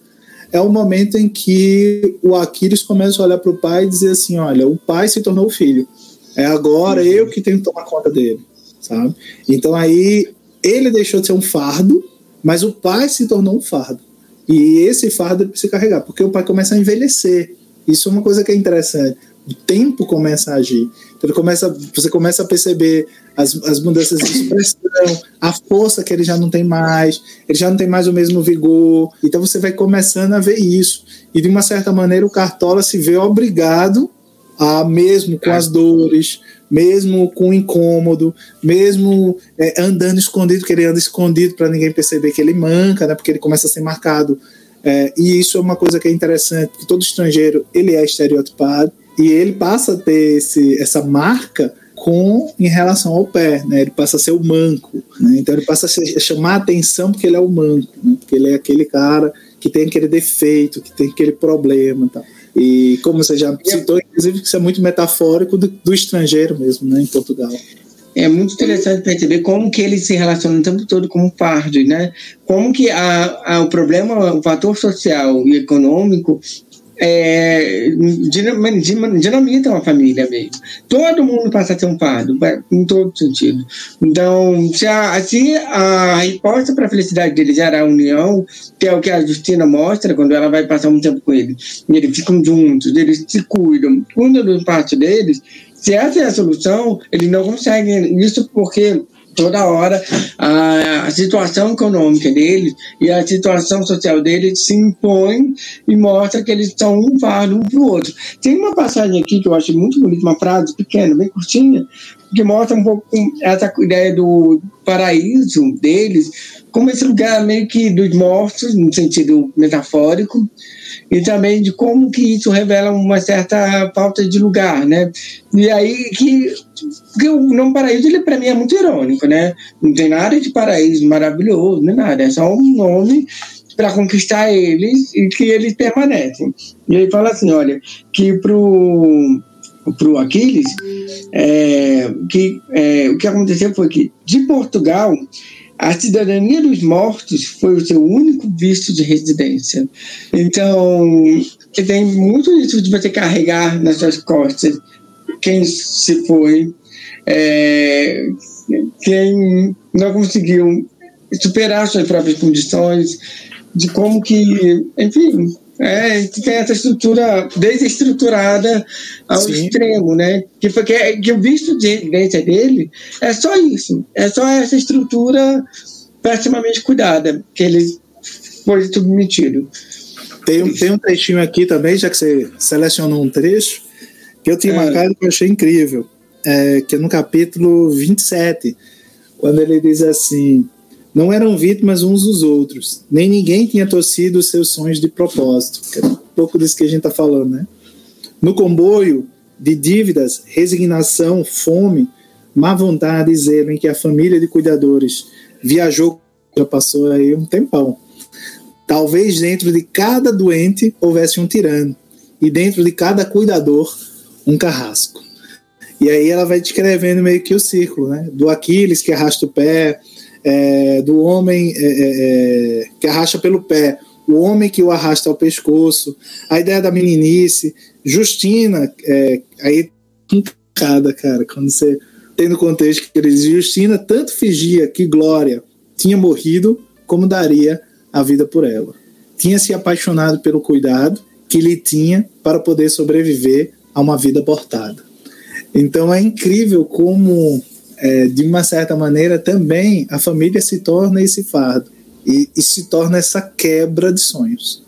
é o momento em que o Aquiles começa a olhar para o pai e dizer assim: olha, o pai se tornou o filho. É agora eu que tenho que tomar conta dele, sabe? Então aí ele deixou de ser um fardo, mas o pai se tornou um fardo. E esse fardo ele precisa carregar, porque o pai começa a envelhecer. Isso é uma coisa que é interessante. O tempo começa a agir. Ele começa, você começa a perceber as, as mudanças de expressão, a força que ele já não tem mais, ele já não tem mais o mesmo vigor. Então você vai começando a ver isso. E de uma certa maneira o Cartola se vê obrigado a, mesmo com as dores, mesmo com incômodo, mesmo é, andando escondido, que ele anda escondido para ninguém perceber que ele manca, né, porque ele começa a ser marcado. É, e isso é uma coisa que é interessante, que todo estrangeiro ele é estereotipado e ele passa a ter esse, essa marca com em relação ao pé, né? Ele passa a ser o manco, né? Então ele passa a, ser, a chamar a atenção porque ele é o manco, né? porque ele é aquele cara que tem aquele defeito, que tem aquele problema, tá? E como você já citou, inclusive, que isso é muito metafórico do, do estrangeiro mesmo, né, em Portugal. É muito interessante perceber como que eles se relacionam o tempo todo como pardos, né? Como que a, a, o problema, o fator social e econômico é, dinamita uma família mesmo. Todo mundo passa a ser um pardo, em todo sentido. Então, se a, se a resposta para a felicidade deles era a união, que é o que a Justina mostra quando ela vai passar um tempo com eles, e eles ficam juntos, eles se cuidam, cuidam do parte deles, se essa é a solução, eles não conseguem isso porque toda hora a, a, situação econômica deles e a situação social deles se impõe e mostra que eles são um fardo um para o outro. Tem uma passagem aqui que eu acho muito bonita, uma frase pequena, bem curtinha, que mostra um pouco essa ideia do paraíso deles, como esse lugar meio que dos mortos, no sentido metafórico, e também de como que isso revela uma certa falta de lugar, né? E aí que, que o nome paraíso, ele para mim é muito irônico, né? Não tem nada de paraíso maravilhoso, nem nada, é só um nome para conquistar eles e que eles permanecem. E ele fala assim, olha, que pro pro Aquiles, é, que é, o que aconteceu foi que de Portugal a cidadania dos mortos foi o seu único visto de residência. Então, tem muito isso de você carregar nas suas costas quem se foi, é, quem não conseguiu superar suas próprias condições, de como que, enfim, é, tem essa estrutura desestruturada ao Sim. extremo, né? Que, foi, que, é, que o visto de residência dele é só isso. É só essa estrutura pessimamente cuidada que ele foi submetido. Tem, tem um trechinho aqui também, já que você selecionou um trecho, que eu tinha é. marcado que eu achei incrível, é, que é no capítulo 27, quando ele diz assim: não eram vítimas uns dos outros, nem ninguém tinha torcido os seus sonhos de propósito. É um pouco disso que a gente está falando, né? No comboio de dívidas, resignação, fome, má vontade e zelo em que a família de cuidadores viajou, já passou aí um tempão. Talvez dentro de cada doente houvesse um tirano, e dentro de cada cuidador, um carrasco. E aí ela vai descrevendo meio que o círculo, né? Do Aquiles que arrasta o pé, é, do homem é, é, é, que arrasta pelo pé, o homem que o arrasta ao pescoço, a ideia da meninice, Justina, é, aí cada cara, quando você tem no contexto que ele diz, Justina tanto fingia que Glória tinha morrido, como daria a vida por ela. Tinha se apaixonado pelo cuidado que lhe tinha para poder sobreviver a uma vida abortada. Então é incrível como é, de uma certa maneira, também a família se torna esse fardo e, e se torna essa quebra de sonhos.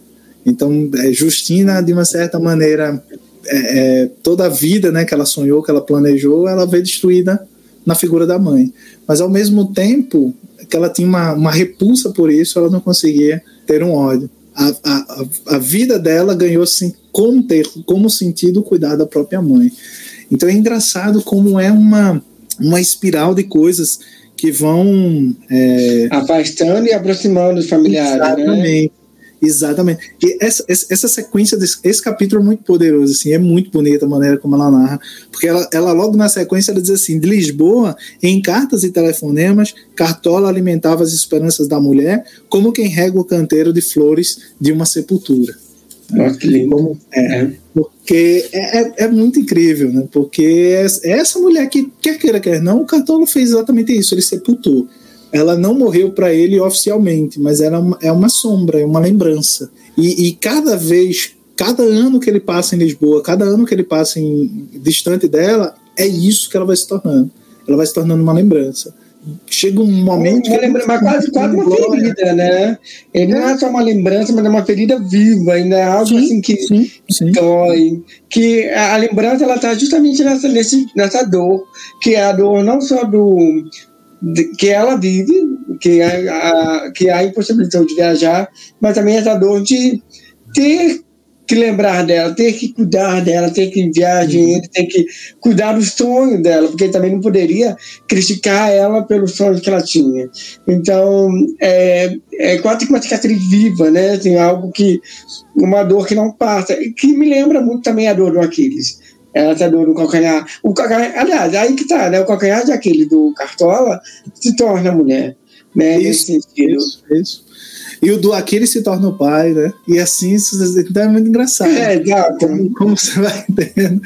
Então, é, Justina, de uma certa maneira, é, é, toda a vida né, que ela sonhou, que ela planejou, ela veio destruída na figura da mãe. Mas ao mesmo tempo que ela tinha uma, uma repulsa por isso, ela não conseguia ter um ódio. A, a, a vida dela ganhou assim, como, ter, como sentido cuidar da própria mãe. Então é engraçado como é uma, uma espiral de coisas que vão. É... Afastando e aproximando os familiares. Exatamente. Né? Exatamente. E essa, essa sequência, desse, esse capítulo é muito poderoso, assim, é muito bonita a maneira como ela narra, porque ela, ela logo na sequência ela diz assim, de Lisboa, em cartas e telefonemas, Cartola alimentava as esperanças da mulher como quem rega o canteiro de flores de uma sepultura. Nossa, que lindo. Como, é, é. Porque é, é, é, muito incrível, né? Porque é essa mulher que, quer queira, quer não, o Cartola fez exatamente isso, ele sepultou ela não morreu para ele oficialmente, mas era uma, é uma sombra, é uma lembrança. E, e, cada vez, cada ano que ele passa em Lisboa, cada ano que ele passa em, distante dela, é isso que ela vai se tornando. Ela vai se tornando uma lembrança. Chega um momento. Uma lembra, mas quase, quase uma ferida, né? Ele não é só uma lembrança, mas é uma ferida viva, ainda é algo sim, assim que sim, sim. dói. Que a, a lembrança ela está justamente nessa, nesse, nessa dor, que é a dor não só do que ela vive, que a, a, que há impossibilidade de viajar, mas também essa dor de ter que lembrar dela, ter que cuidar dela, ter que enviar uhum. dinheiro, ter que cuidar do sonho dela, porque também não poderia criticar ela pelos sonhos que ela tinha. Então, é, é quase que uma cicatriz viva, né? Tem algo que, uma dor que não passa, que me lembra muito também a dor do Aquiles ela tá dor no calcanhar. O calcanhar, aliás, aí que tá, né? O calcanhar daquele do Cartola se torna mulher, né? Isso, Nesse sentido. Isso, isso. E o do Aquiles se torna o pai, né? E assim, isso então é muito engraçado. É, exato. Como, como, você vai entendendo.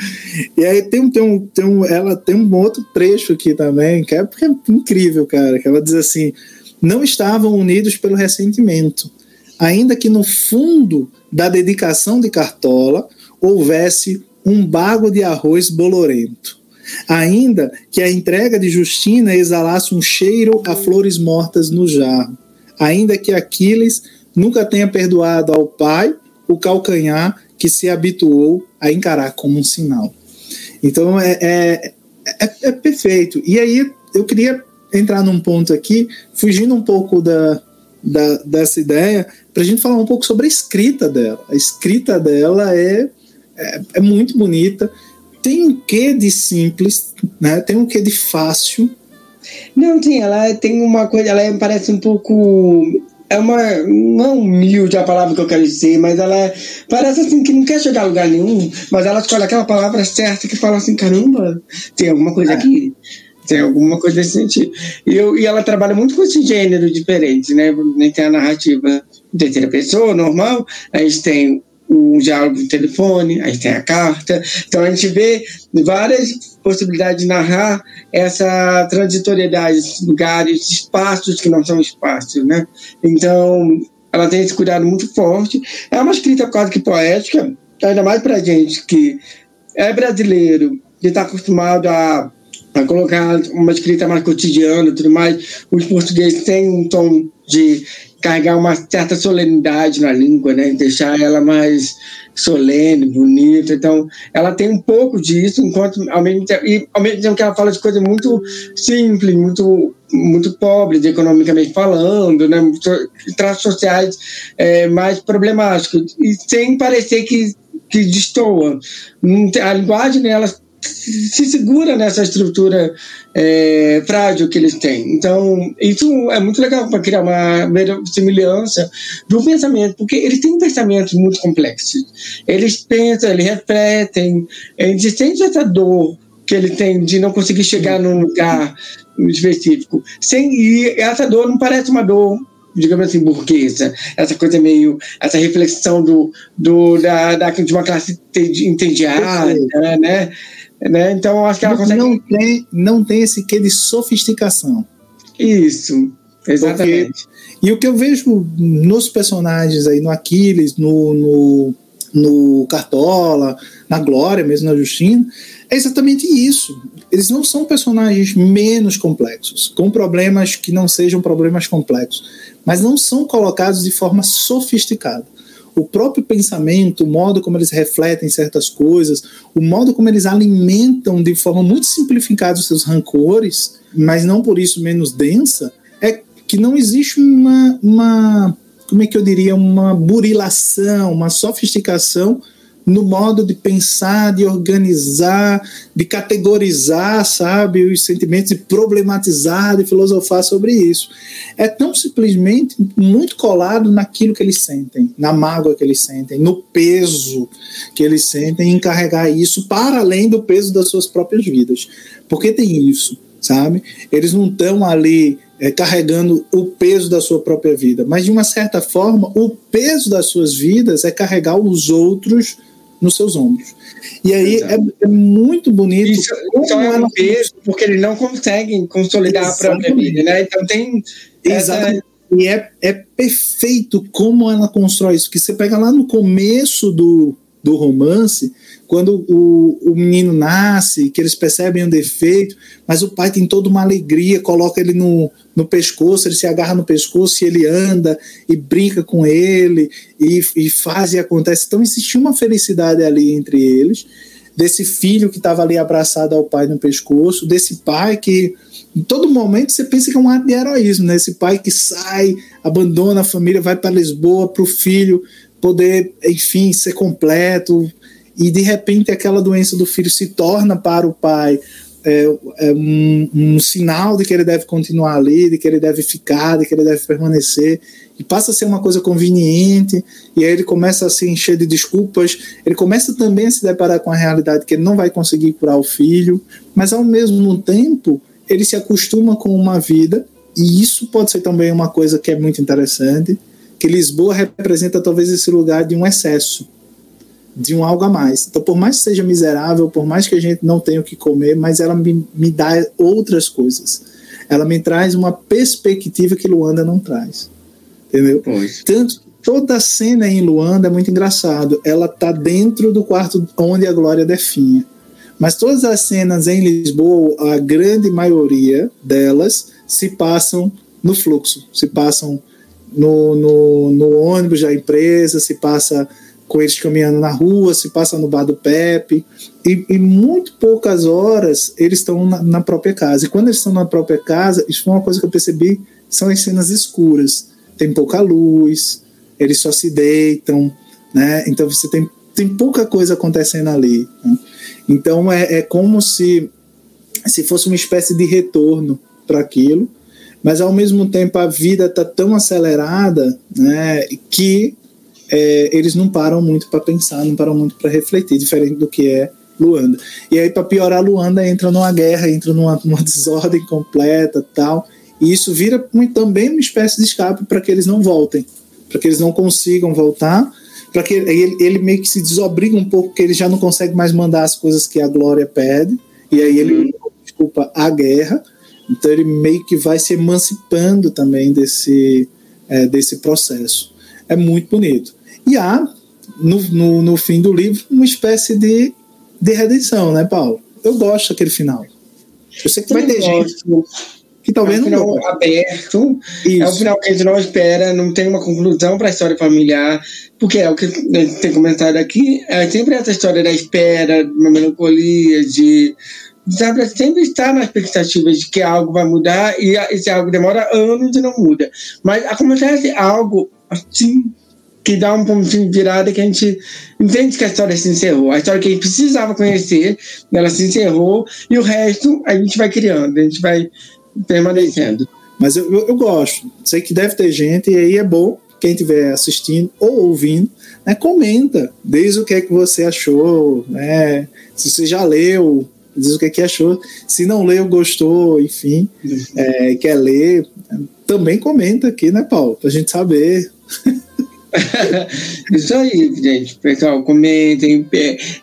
E aí tem, tem, um, tem um. Ela tem um outro trecho aqui também, que é, porque é incrível, cara. Que ela diz assim: não estavam unidos pelo ressentimento, ainda que no fundo da dedicação de Cartola houvesse um bago de arroz bolorento. Ainda que a entrega de Justina exalasse um cheiro a flores mortas no jarro. Ainda que Aquiles nunca tenha perdoado ao pai o calcanhar que se habituou a encarar como um sinal. Então é, é, é, é perfeito. E aí eu queria entrar num ponto aqui, fugindo um pouco da, da dessa ideia, para a gente falar um pouco sobre a escrita dela. A escrita dela é é, é muito bonita. Tem um quê de simples, né? Tem um quê de fácil. Não, tem, ela tem uma coisa, ela parece um pouco é uma. Não é humilde a palavra que eu quero dizer, mas ela parece assim que não quer chegar a lugar nenhum, mas ela escolhe aquela palavra certa que fala assim: caramba, tem alguma coisa é. aqui. Tem alguma coisa desse sentido. E, eu, e ela trabalha muito com esse gênero diferente, né? Tem a narrativa em terceira pessoa, normal, a gente tem um diálogo de telefone, aí tem a carta. Então a gente vê várias possibilidades de narrar essa transitoriedade, lugares, espaços que não são espaços, né? Então ela tem esse cuidado muito forte. É uma escrita quase que poética, ainda mais para gente que é brasileiro, que está acostumado a, a colocar uma escrita mais cotidiana e tudo mais. Os portugueses têm um tom de carregar uma certa solenidade na língua, né? Deixar ela mais solene, bonita. Então, ela tem um pouco disso, enquanto ao mesmo tempo, e ao mesmo tempo que ela fala de coisas muito simples, muito muito pobres economicamente falando, né? Traços sociais é, mais problemáticos e sem parecer que que destoa. A linguagem nela se segura nessa estrutura é, frágil que eles têm. Então, isso é muito legal para criar uma semelhança do pensamento, porque eles têm pensamentos muito complexos. Eles pensam, eles refletem, eles sentem essa dor que ele tem de não conseguir chegar num lugar específico. Sem, e essa dor não parece uma dor digamos assim, burguesa, essa coisa meio, essa reflexão do, do, da, da de uma classe entediada, né? Né? Então, acho que ela consegue. Não tem, não tem esse quê de sofisticação. Isso, exatamente. Porque, e o que eu vejo nos personagens aí, no Aquiles, no, no, no Cartola, na Glória, mesmo na Justina, é exatamente isso. Eles não são personagens menos complexos, com problemas que não sejam problemas complexos, mas não são colocados de forma sofisticada. O próprio pensamento, o modo como eles refletem certas coisas, o modo como eles alimentam de forma muito simplificada os seus rancores, mas não por isso menos densa, é que não existe uma, uma como é que eu diria, uma burilação, uma sofisticação no modo de pensar, de organizar, de categorizar, sabe, os sentimentos, de problematizar, de filosofar sobre isso. É tão simplesmente muito colado naquilo que eles sentem, na mágoa que eles sentem, no peso que eles sentem, em carregar isso para além do peso das suas próprias vidas. Porque tem isso, sabe? Eles não estão ali é, carregando o peso da sua própria vida, mas de uma certa forma, o peso das suas vidas é carregar os outros nos seus ombros. E aí é, é, muito bonito. Isso, então é um peso, porque ele não consegue consolidar Exatamente. a própria vida, né? Então tem. Exatamente. Essa... E é, é perfeito como ela constrói isso. Que você pega lá no começo do, do romance, quando o, o menino nasce, que eles percebem o defeito, mas o pai tem toda uma alegria, coloca ele no, no pescoço, ele se agarra no pescoço e ele anda e brinca com ele e, e faz e acontece. Então existia uma felicidade ali entre eles, desse filho que estava ali abraçado ao pai no pescoço, desse pai que em todo momento você pensa que é um ato de heroísmo, né? Esse pai que sai, abandona a família, vai para Lisboa para o filho poder, enfim, ser completo. E de repente aquela doença do filho se torna para o pai é, é um, um, sinal de que ele deve continuar ali, de que ele deve ficar, de que ele deve permanecer, e passa a ser uma coisa conveniente, e aí ele começa a se encher de desculpas, ele começa também a se deparar com a realidade que ele não vai conseguir curar o filho, mas ao mesmo tempo ele se acostuma com uma vida, e isso pode ser também uma coisa que é muito interessante, que Lisboa representa talvez esse lugar de um excesso, de um algo a mais. Então, por mais que seja miserável, por mais que a gente não tenha o que comer, mas ela me, me dá outras coisas. Ela me traz uma perspectiva que Luanda não traz. Entendeu? Pois. Tanto toda a cena em Luanda é muito engraçado. Ela tá dentro do quarto onde a Glória definha. Mas todas as cenas em Lisboa, a grande maioria delas se passam no fluxo, se passam no, no, no ônibus da empresa, se passa com eles caminhando na rua, se passa no bar do Pepe, e, e muito poucas horas eles estão na, na, própria casa. E quando eles estão na própria casa, isso foi uma coisa que eu percebi, são as cenas escuras. Tem pouca luz, eles só se deitam, né? Então você tem, tem pouca coisa acontecendo ali. Né? Então é, é como se, se fosse uma espécie de retorno para aquilo, mas ao mesmo tempo a vida está tão acelerada né, que é, eles não param muito para pensar, não param muito para refletir, diferente do que é Luanda. E aí, para piorar, Luanda entra numa guerra, entra numa, numa [LAUGHS] desordem completa tal. E isso vira também uma espécie de escape para que eles não voltem, para que eles não consigam voltar, para que ele, ele meio que se desobriga um pouco, porque ele já não consegue mais mandar as coisas que a Glória pede, e aí ele uhum. desculpa a guerra então ele meio que vai se emancipando também desse, é, desse processo. É muito bonito. E há, no, no, no, fim do livro, uma espécie de, de redenção, né, Paulo? Eu gosto daquele final. Eu sei que vai ter gente que talvez é um final não aberto, Isso. é um final que a gente não espera, não tem uma conclusão para a história familiar, porque é o que a gente tem comentado aqui, é sempre essa história da espera, de uma melancolia, de sabe, sempre está na expectativa de que algo vai mudar e esse algo demora anos e não muda. Mas acontece algo assim que dá um ponto de virada que a gente entende que a história se encerrou. A história que a gente precisava conhecer, ela se encerrou e o resto a gente vai criando, a gente vai permanecendo. Mas eu, eu, eu gosto. Sei que deve ter gente e aí é bom quem estiver assistindo ou ouvindo, né, comenta, desde o que é que você achou, né, se você já leu, diz o que, é que achou. Se não leu, gostou, enfim, é, quer ler, também comenta aqui, né, Paulo? Pra gente saber. [LAUGHS] Isso aí, gente. Pessoal, comentem.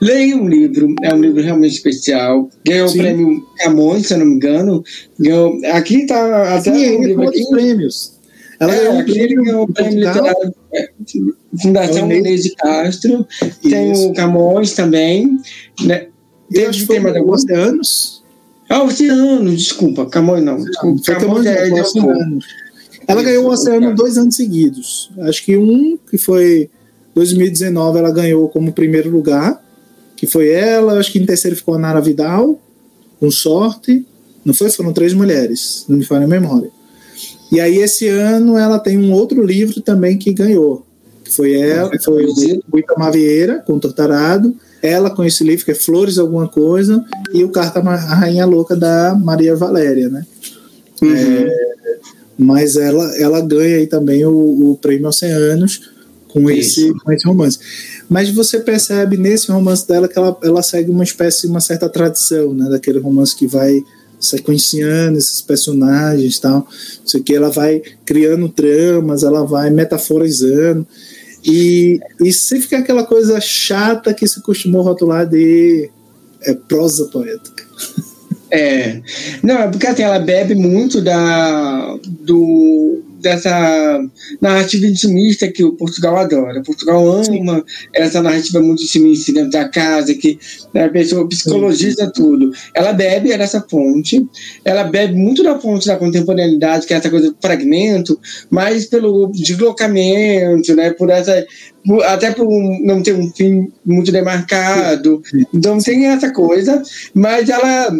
Leiam um livro. É um livro realmente especial. Ganhou Sim. o prêmio Camões, se eu não me engano. Ganhou, aqui tá até Sim, um livro aqui. prêmios. Ela é, aqui ele ganhou o prêmio literário é, Fundação Inês de Castro. Isso. Tem o Camões também. Né? Desde o tema da Oceanos. Ah, Oceano, desculpa, Camões não. Desculpa, Camões é de Ela ganhou o Oceano dois anos seguidos. Acho que um que foi 2019 ela ganhou como primeiro lugar, que foi ela, acho que em terceiro ficou a Nara Vidal, com sorte. Não foi? Foram três mulheres, não me falha a memória. E aí esse ano ela tem um outro livro também que ganhou. Que foi ela, foi o Itamar Vieira, com Tortarado. Ela com esse livro que é Flores Alguma Coisa, e o Carta a Rainha Louca da Maria Valéria, né? Uhum. É, mas ela, ela ganha aí também o, o prêmio Oceanos com esse, com esse romance. Mas você percebe nesse romance dela que ela, ela segue uma espécie, uma certa tradição, né? Daquele romance que vai sequenciando esses personagens tal. Isso que ela vai criando tramas, ela vai metaforizando. E, e sempre fica aquela coisa chata que se costumou rotular de é, prosa poética. [LAUGHS] É. Não, é porque assim, ela bebe muito da, do, dessa narrativa intimista que o Portugal adora. Portugal ama essa narrativa muito intimista dentro da casa, que né, a pessoa psicologiza Sim. tudo. Ela bebe dessa fonte, ela bebe muito da fonte da contemporaneidade, que é essa coisa do fragmento, mas pelo deslocamento, né, por essa até por não ter um fim muito demarcado. Então tem essa coisa, mas ela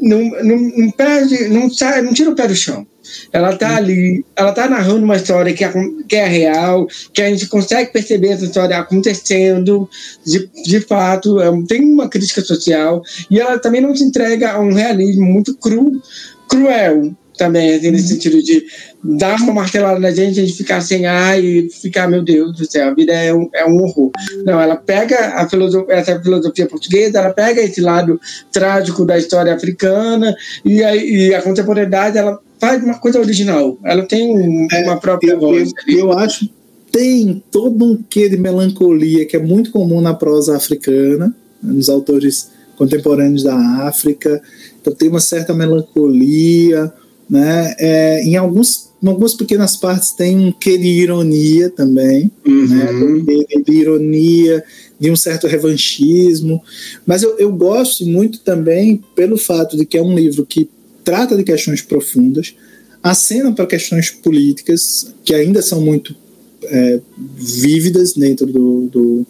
não, não, não perde, não, sai, não tira o pé do chão. Ela está ali, ela está narrando uma história que é, que é real, que a gente consegue perceber essa história acontecendo de, de fato, é, tem uma crítica social, e ela também não se entrega a um realismo muito cru, cruel também, assim, nesse sentido de dar uma martelada na gente, a gente ficar sem ar e ficar, meu Deus do céu, a vida é um, é um horror. Não, ela pega a filosofia, essa filosofia portuguesa, ela pega esse lado trágico da história africana e a, e a contemporaneidade, ela faz uma coisa original. Ela tem um, é, uma própria eu, voz. Eu, eu, acho tem todo um quê de melancolia que é muito comum na prosa africana, nos autores contemporâneos da África. Então tem uma certa melancolia, né? É, em alguns em algumas pequenas partes tem um quê de ironia também, uhum. né? de, de, ironia, de um certo revanchismo, mas eu, eu gosto muito também pelo fato de que é um livro que trata de questões profundas, acena para questões políticas que ainda são muito é, vívidas dentro do, do,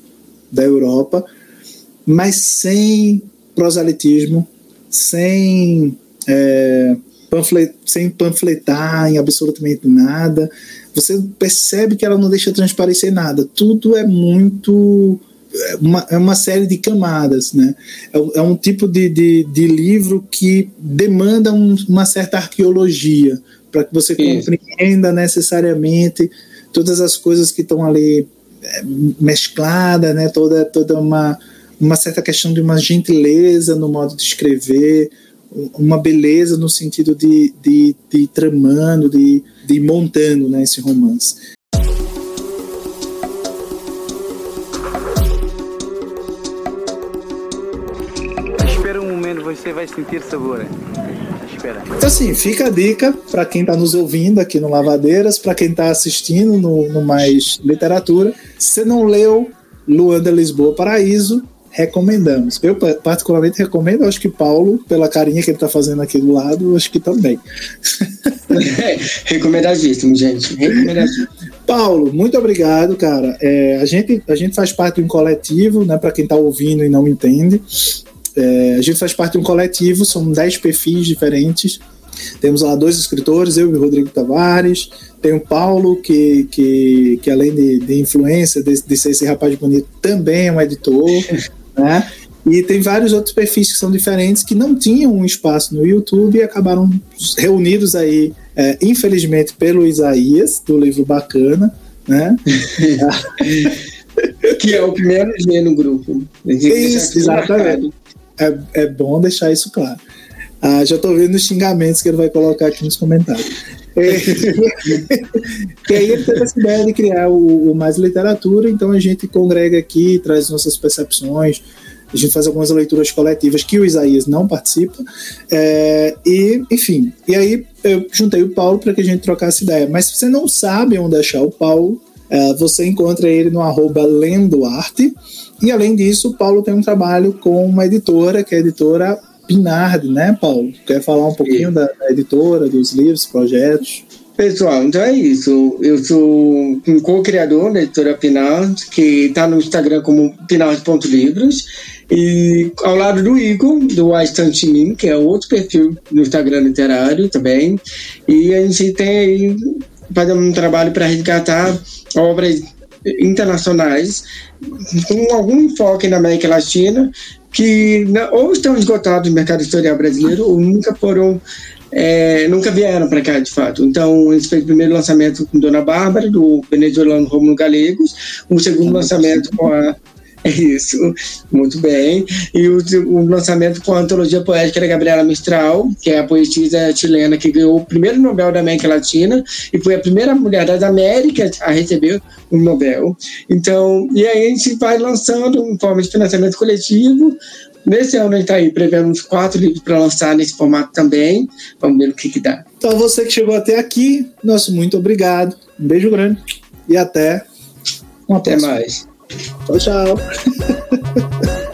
da Europa, mas sem proselitismo, sem, é, panflet, sem panfletar em absolutamente nada. Você percebe que ela não deixa transparecer nada. Tudo é muito uma, é uma série de camadas, né? É, é um tipo de, de, de, livro que demanda um, uma certa arqueologia para que você Isso. compreenda necessariamente todas as coisas que estão ali é, mescladas, né? Toda, toda uma, uma certa questão de uma gentileza no modo de escrever, uma beleza no sentido de, de, de tramando, de, de montando né, esse romance. você vai sentir sabor. Espera. Então, assim, fica a dica para quem está nos ouvindo aqui no Lavadeiras, para quem está assistindo no, no Mais Literatura. Se você não leu Luanda Lisboa Paraíso, recomendamos. Eu particularmente recomendo, acho que Paulo, pela carinha que ele está fazendo aqui do lado, acho que também. É, [LAUGHS] recomendadíssimo, gente. Recomendadíssimo. Paulo, muito obrigado, cara. É, a, gente, a gente faz parte de um coletivo, né? Para quem está ouvindo e não entende, é, a gente faz parte de um coletivo, são 10 perfis diferentes. Temos lá dois escritores, eu e o Rodrigo Tavares. Tem o Paulo, que, que, que além de, de influência, de, de ser esse rapaz bonito, também é um editor. [LAUGHS] né? E tem vários outros perfis que são diferentes, que não tinham um espaço no YouTube e acabaram reunidos aí, é, infelizmente, pelo Isaías, do livro Bacana, né? [LAUGHS] que é o primeiro G no grupo. Isso, exatamente é, é bom deixar isso claro. Ah, já estou vendo os xingamentos que ele vai colocar aqui nos comentários. [LAUGHS] E aí ele teve essa ideia de criar o, o, Mais Literatura, então a gente congrega aqui, traz nossas percepções, a gente faz algumas leituras coletivas que o Isaías não participa, é, e enfim, e aí eu juntei o Paulo para que a gente trocasse ideia. Mas se você não sabe onde achar o Paulo, é, você encontra ele no arroba Lendoarte, e além disso, o Paulo tem um trabalho com uma editora, que é a editora Pinard, né, Paulo? Quer falar um pouquinho da, da editora, dos livros, projetos? Pessoal, então é isso. Eu sou um co-criador da editora Pinals, que está no Instagram como pinals.livros. E ao lado do Igor, do Aistantimin, que é outro perfil no Instagram literário também. E a gente tem aí fazendo um trabalho para resgatar obras internacionais com algum enfoque na América Latina que ou estão esgotados no mercado editorial brasileiro ou nunca foram é, nunca vieram para cá de fato. Então, esse foi o primeiro lançamento com Dona Bárbara, do venezuelano Romulo Galegos, o segundo lançamento com a isso, muito bem. E o, o, lançamento com a antologia poética da Gabriela Mistral, que é a poetisa chilena que ganhou o primeiro Nobel da América Latina e foi a primeira mulher das Américas a receber um Nobel. Então, e aí a gente vai lançando em forma de financiamento coletivo. Nesse ano a gente está aí prevendo uns quatro livros para lançar nesse formato também. Vamos ver o que, que dá. Então, você que chegou até aqui, nosso muito obrigado. Um beijo grande e até. Até mais. Chao, chao. [LAUGHS]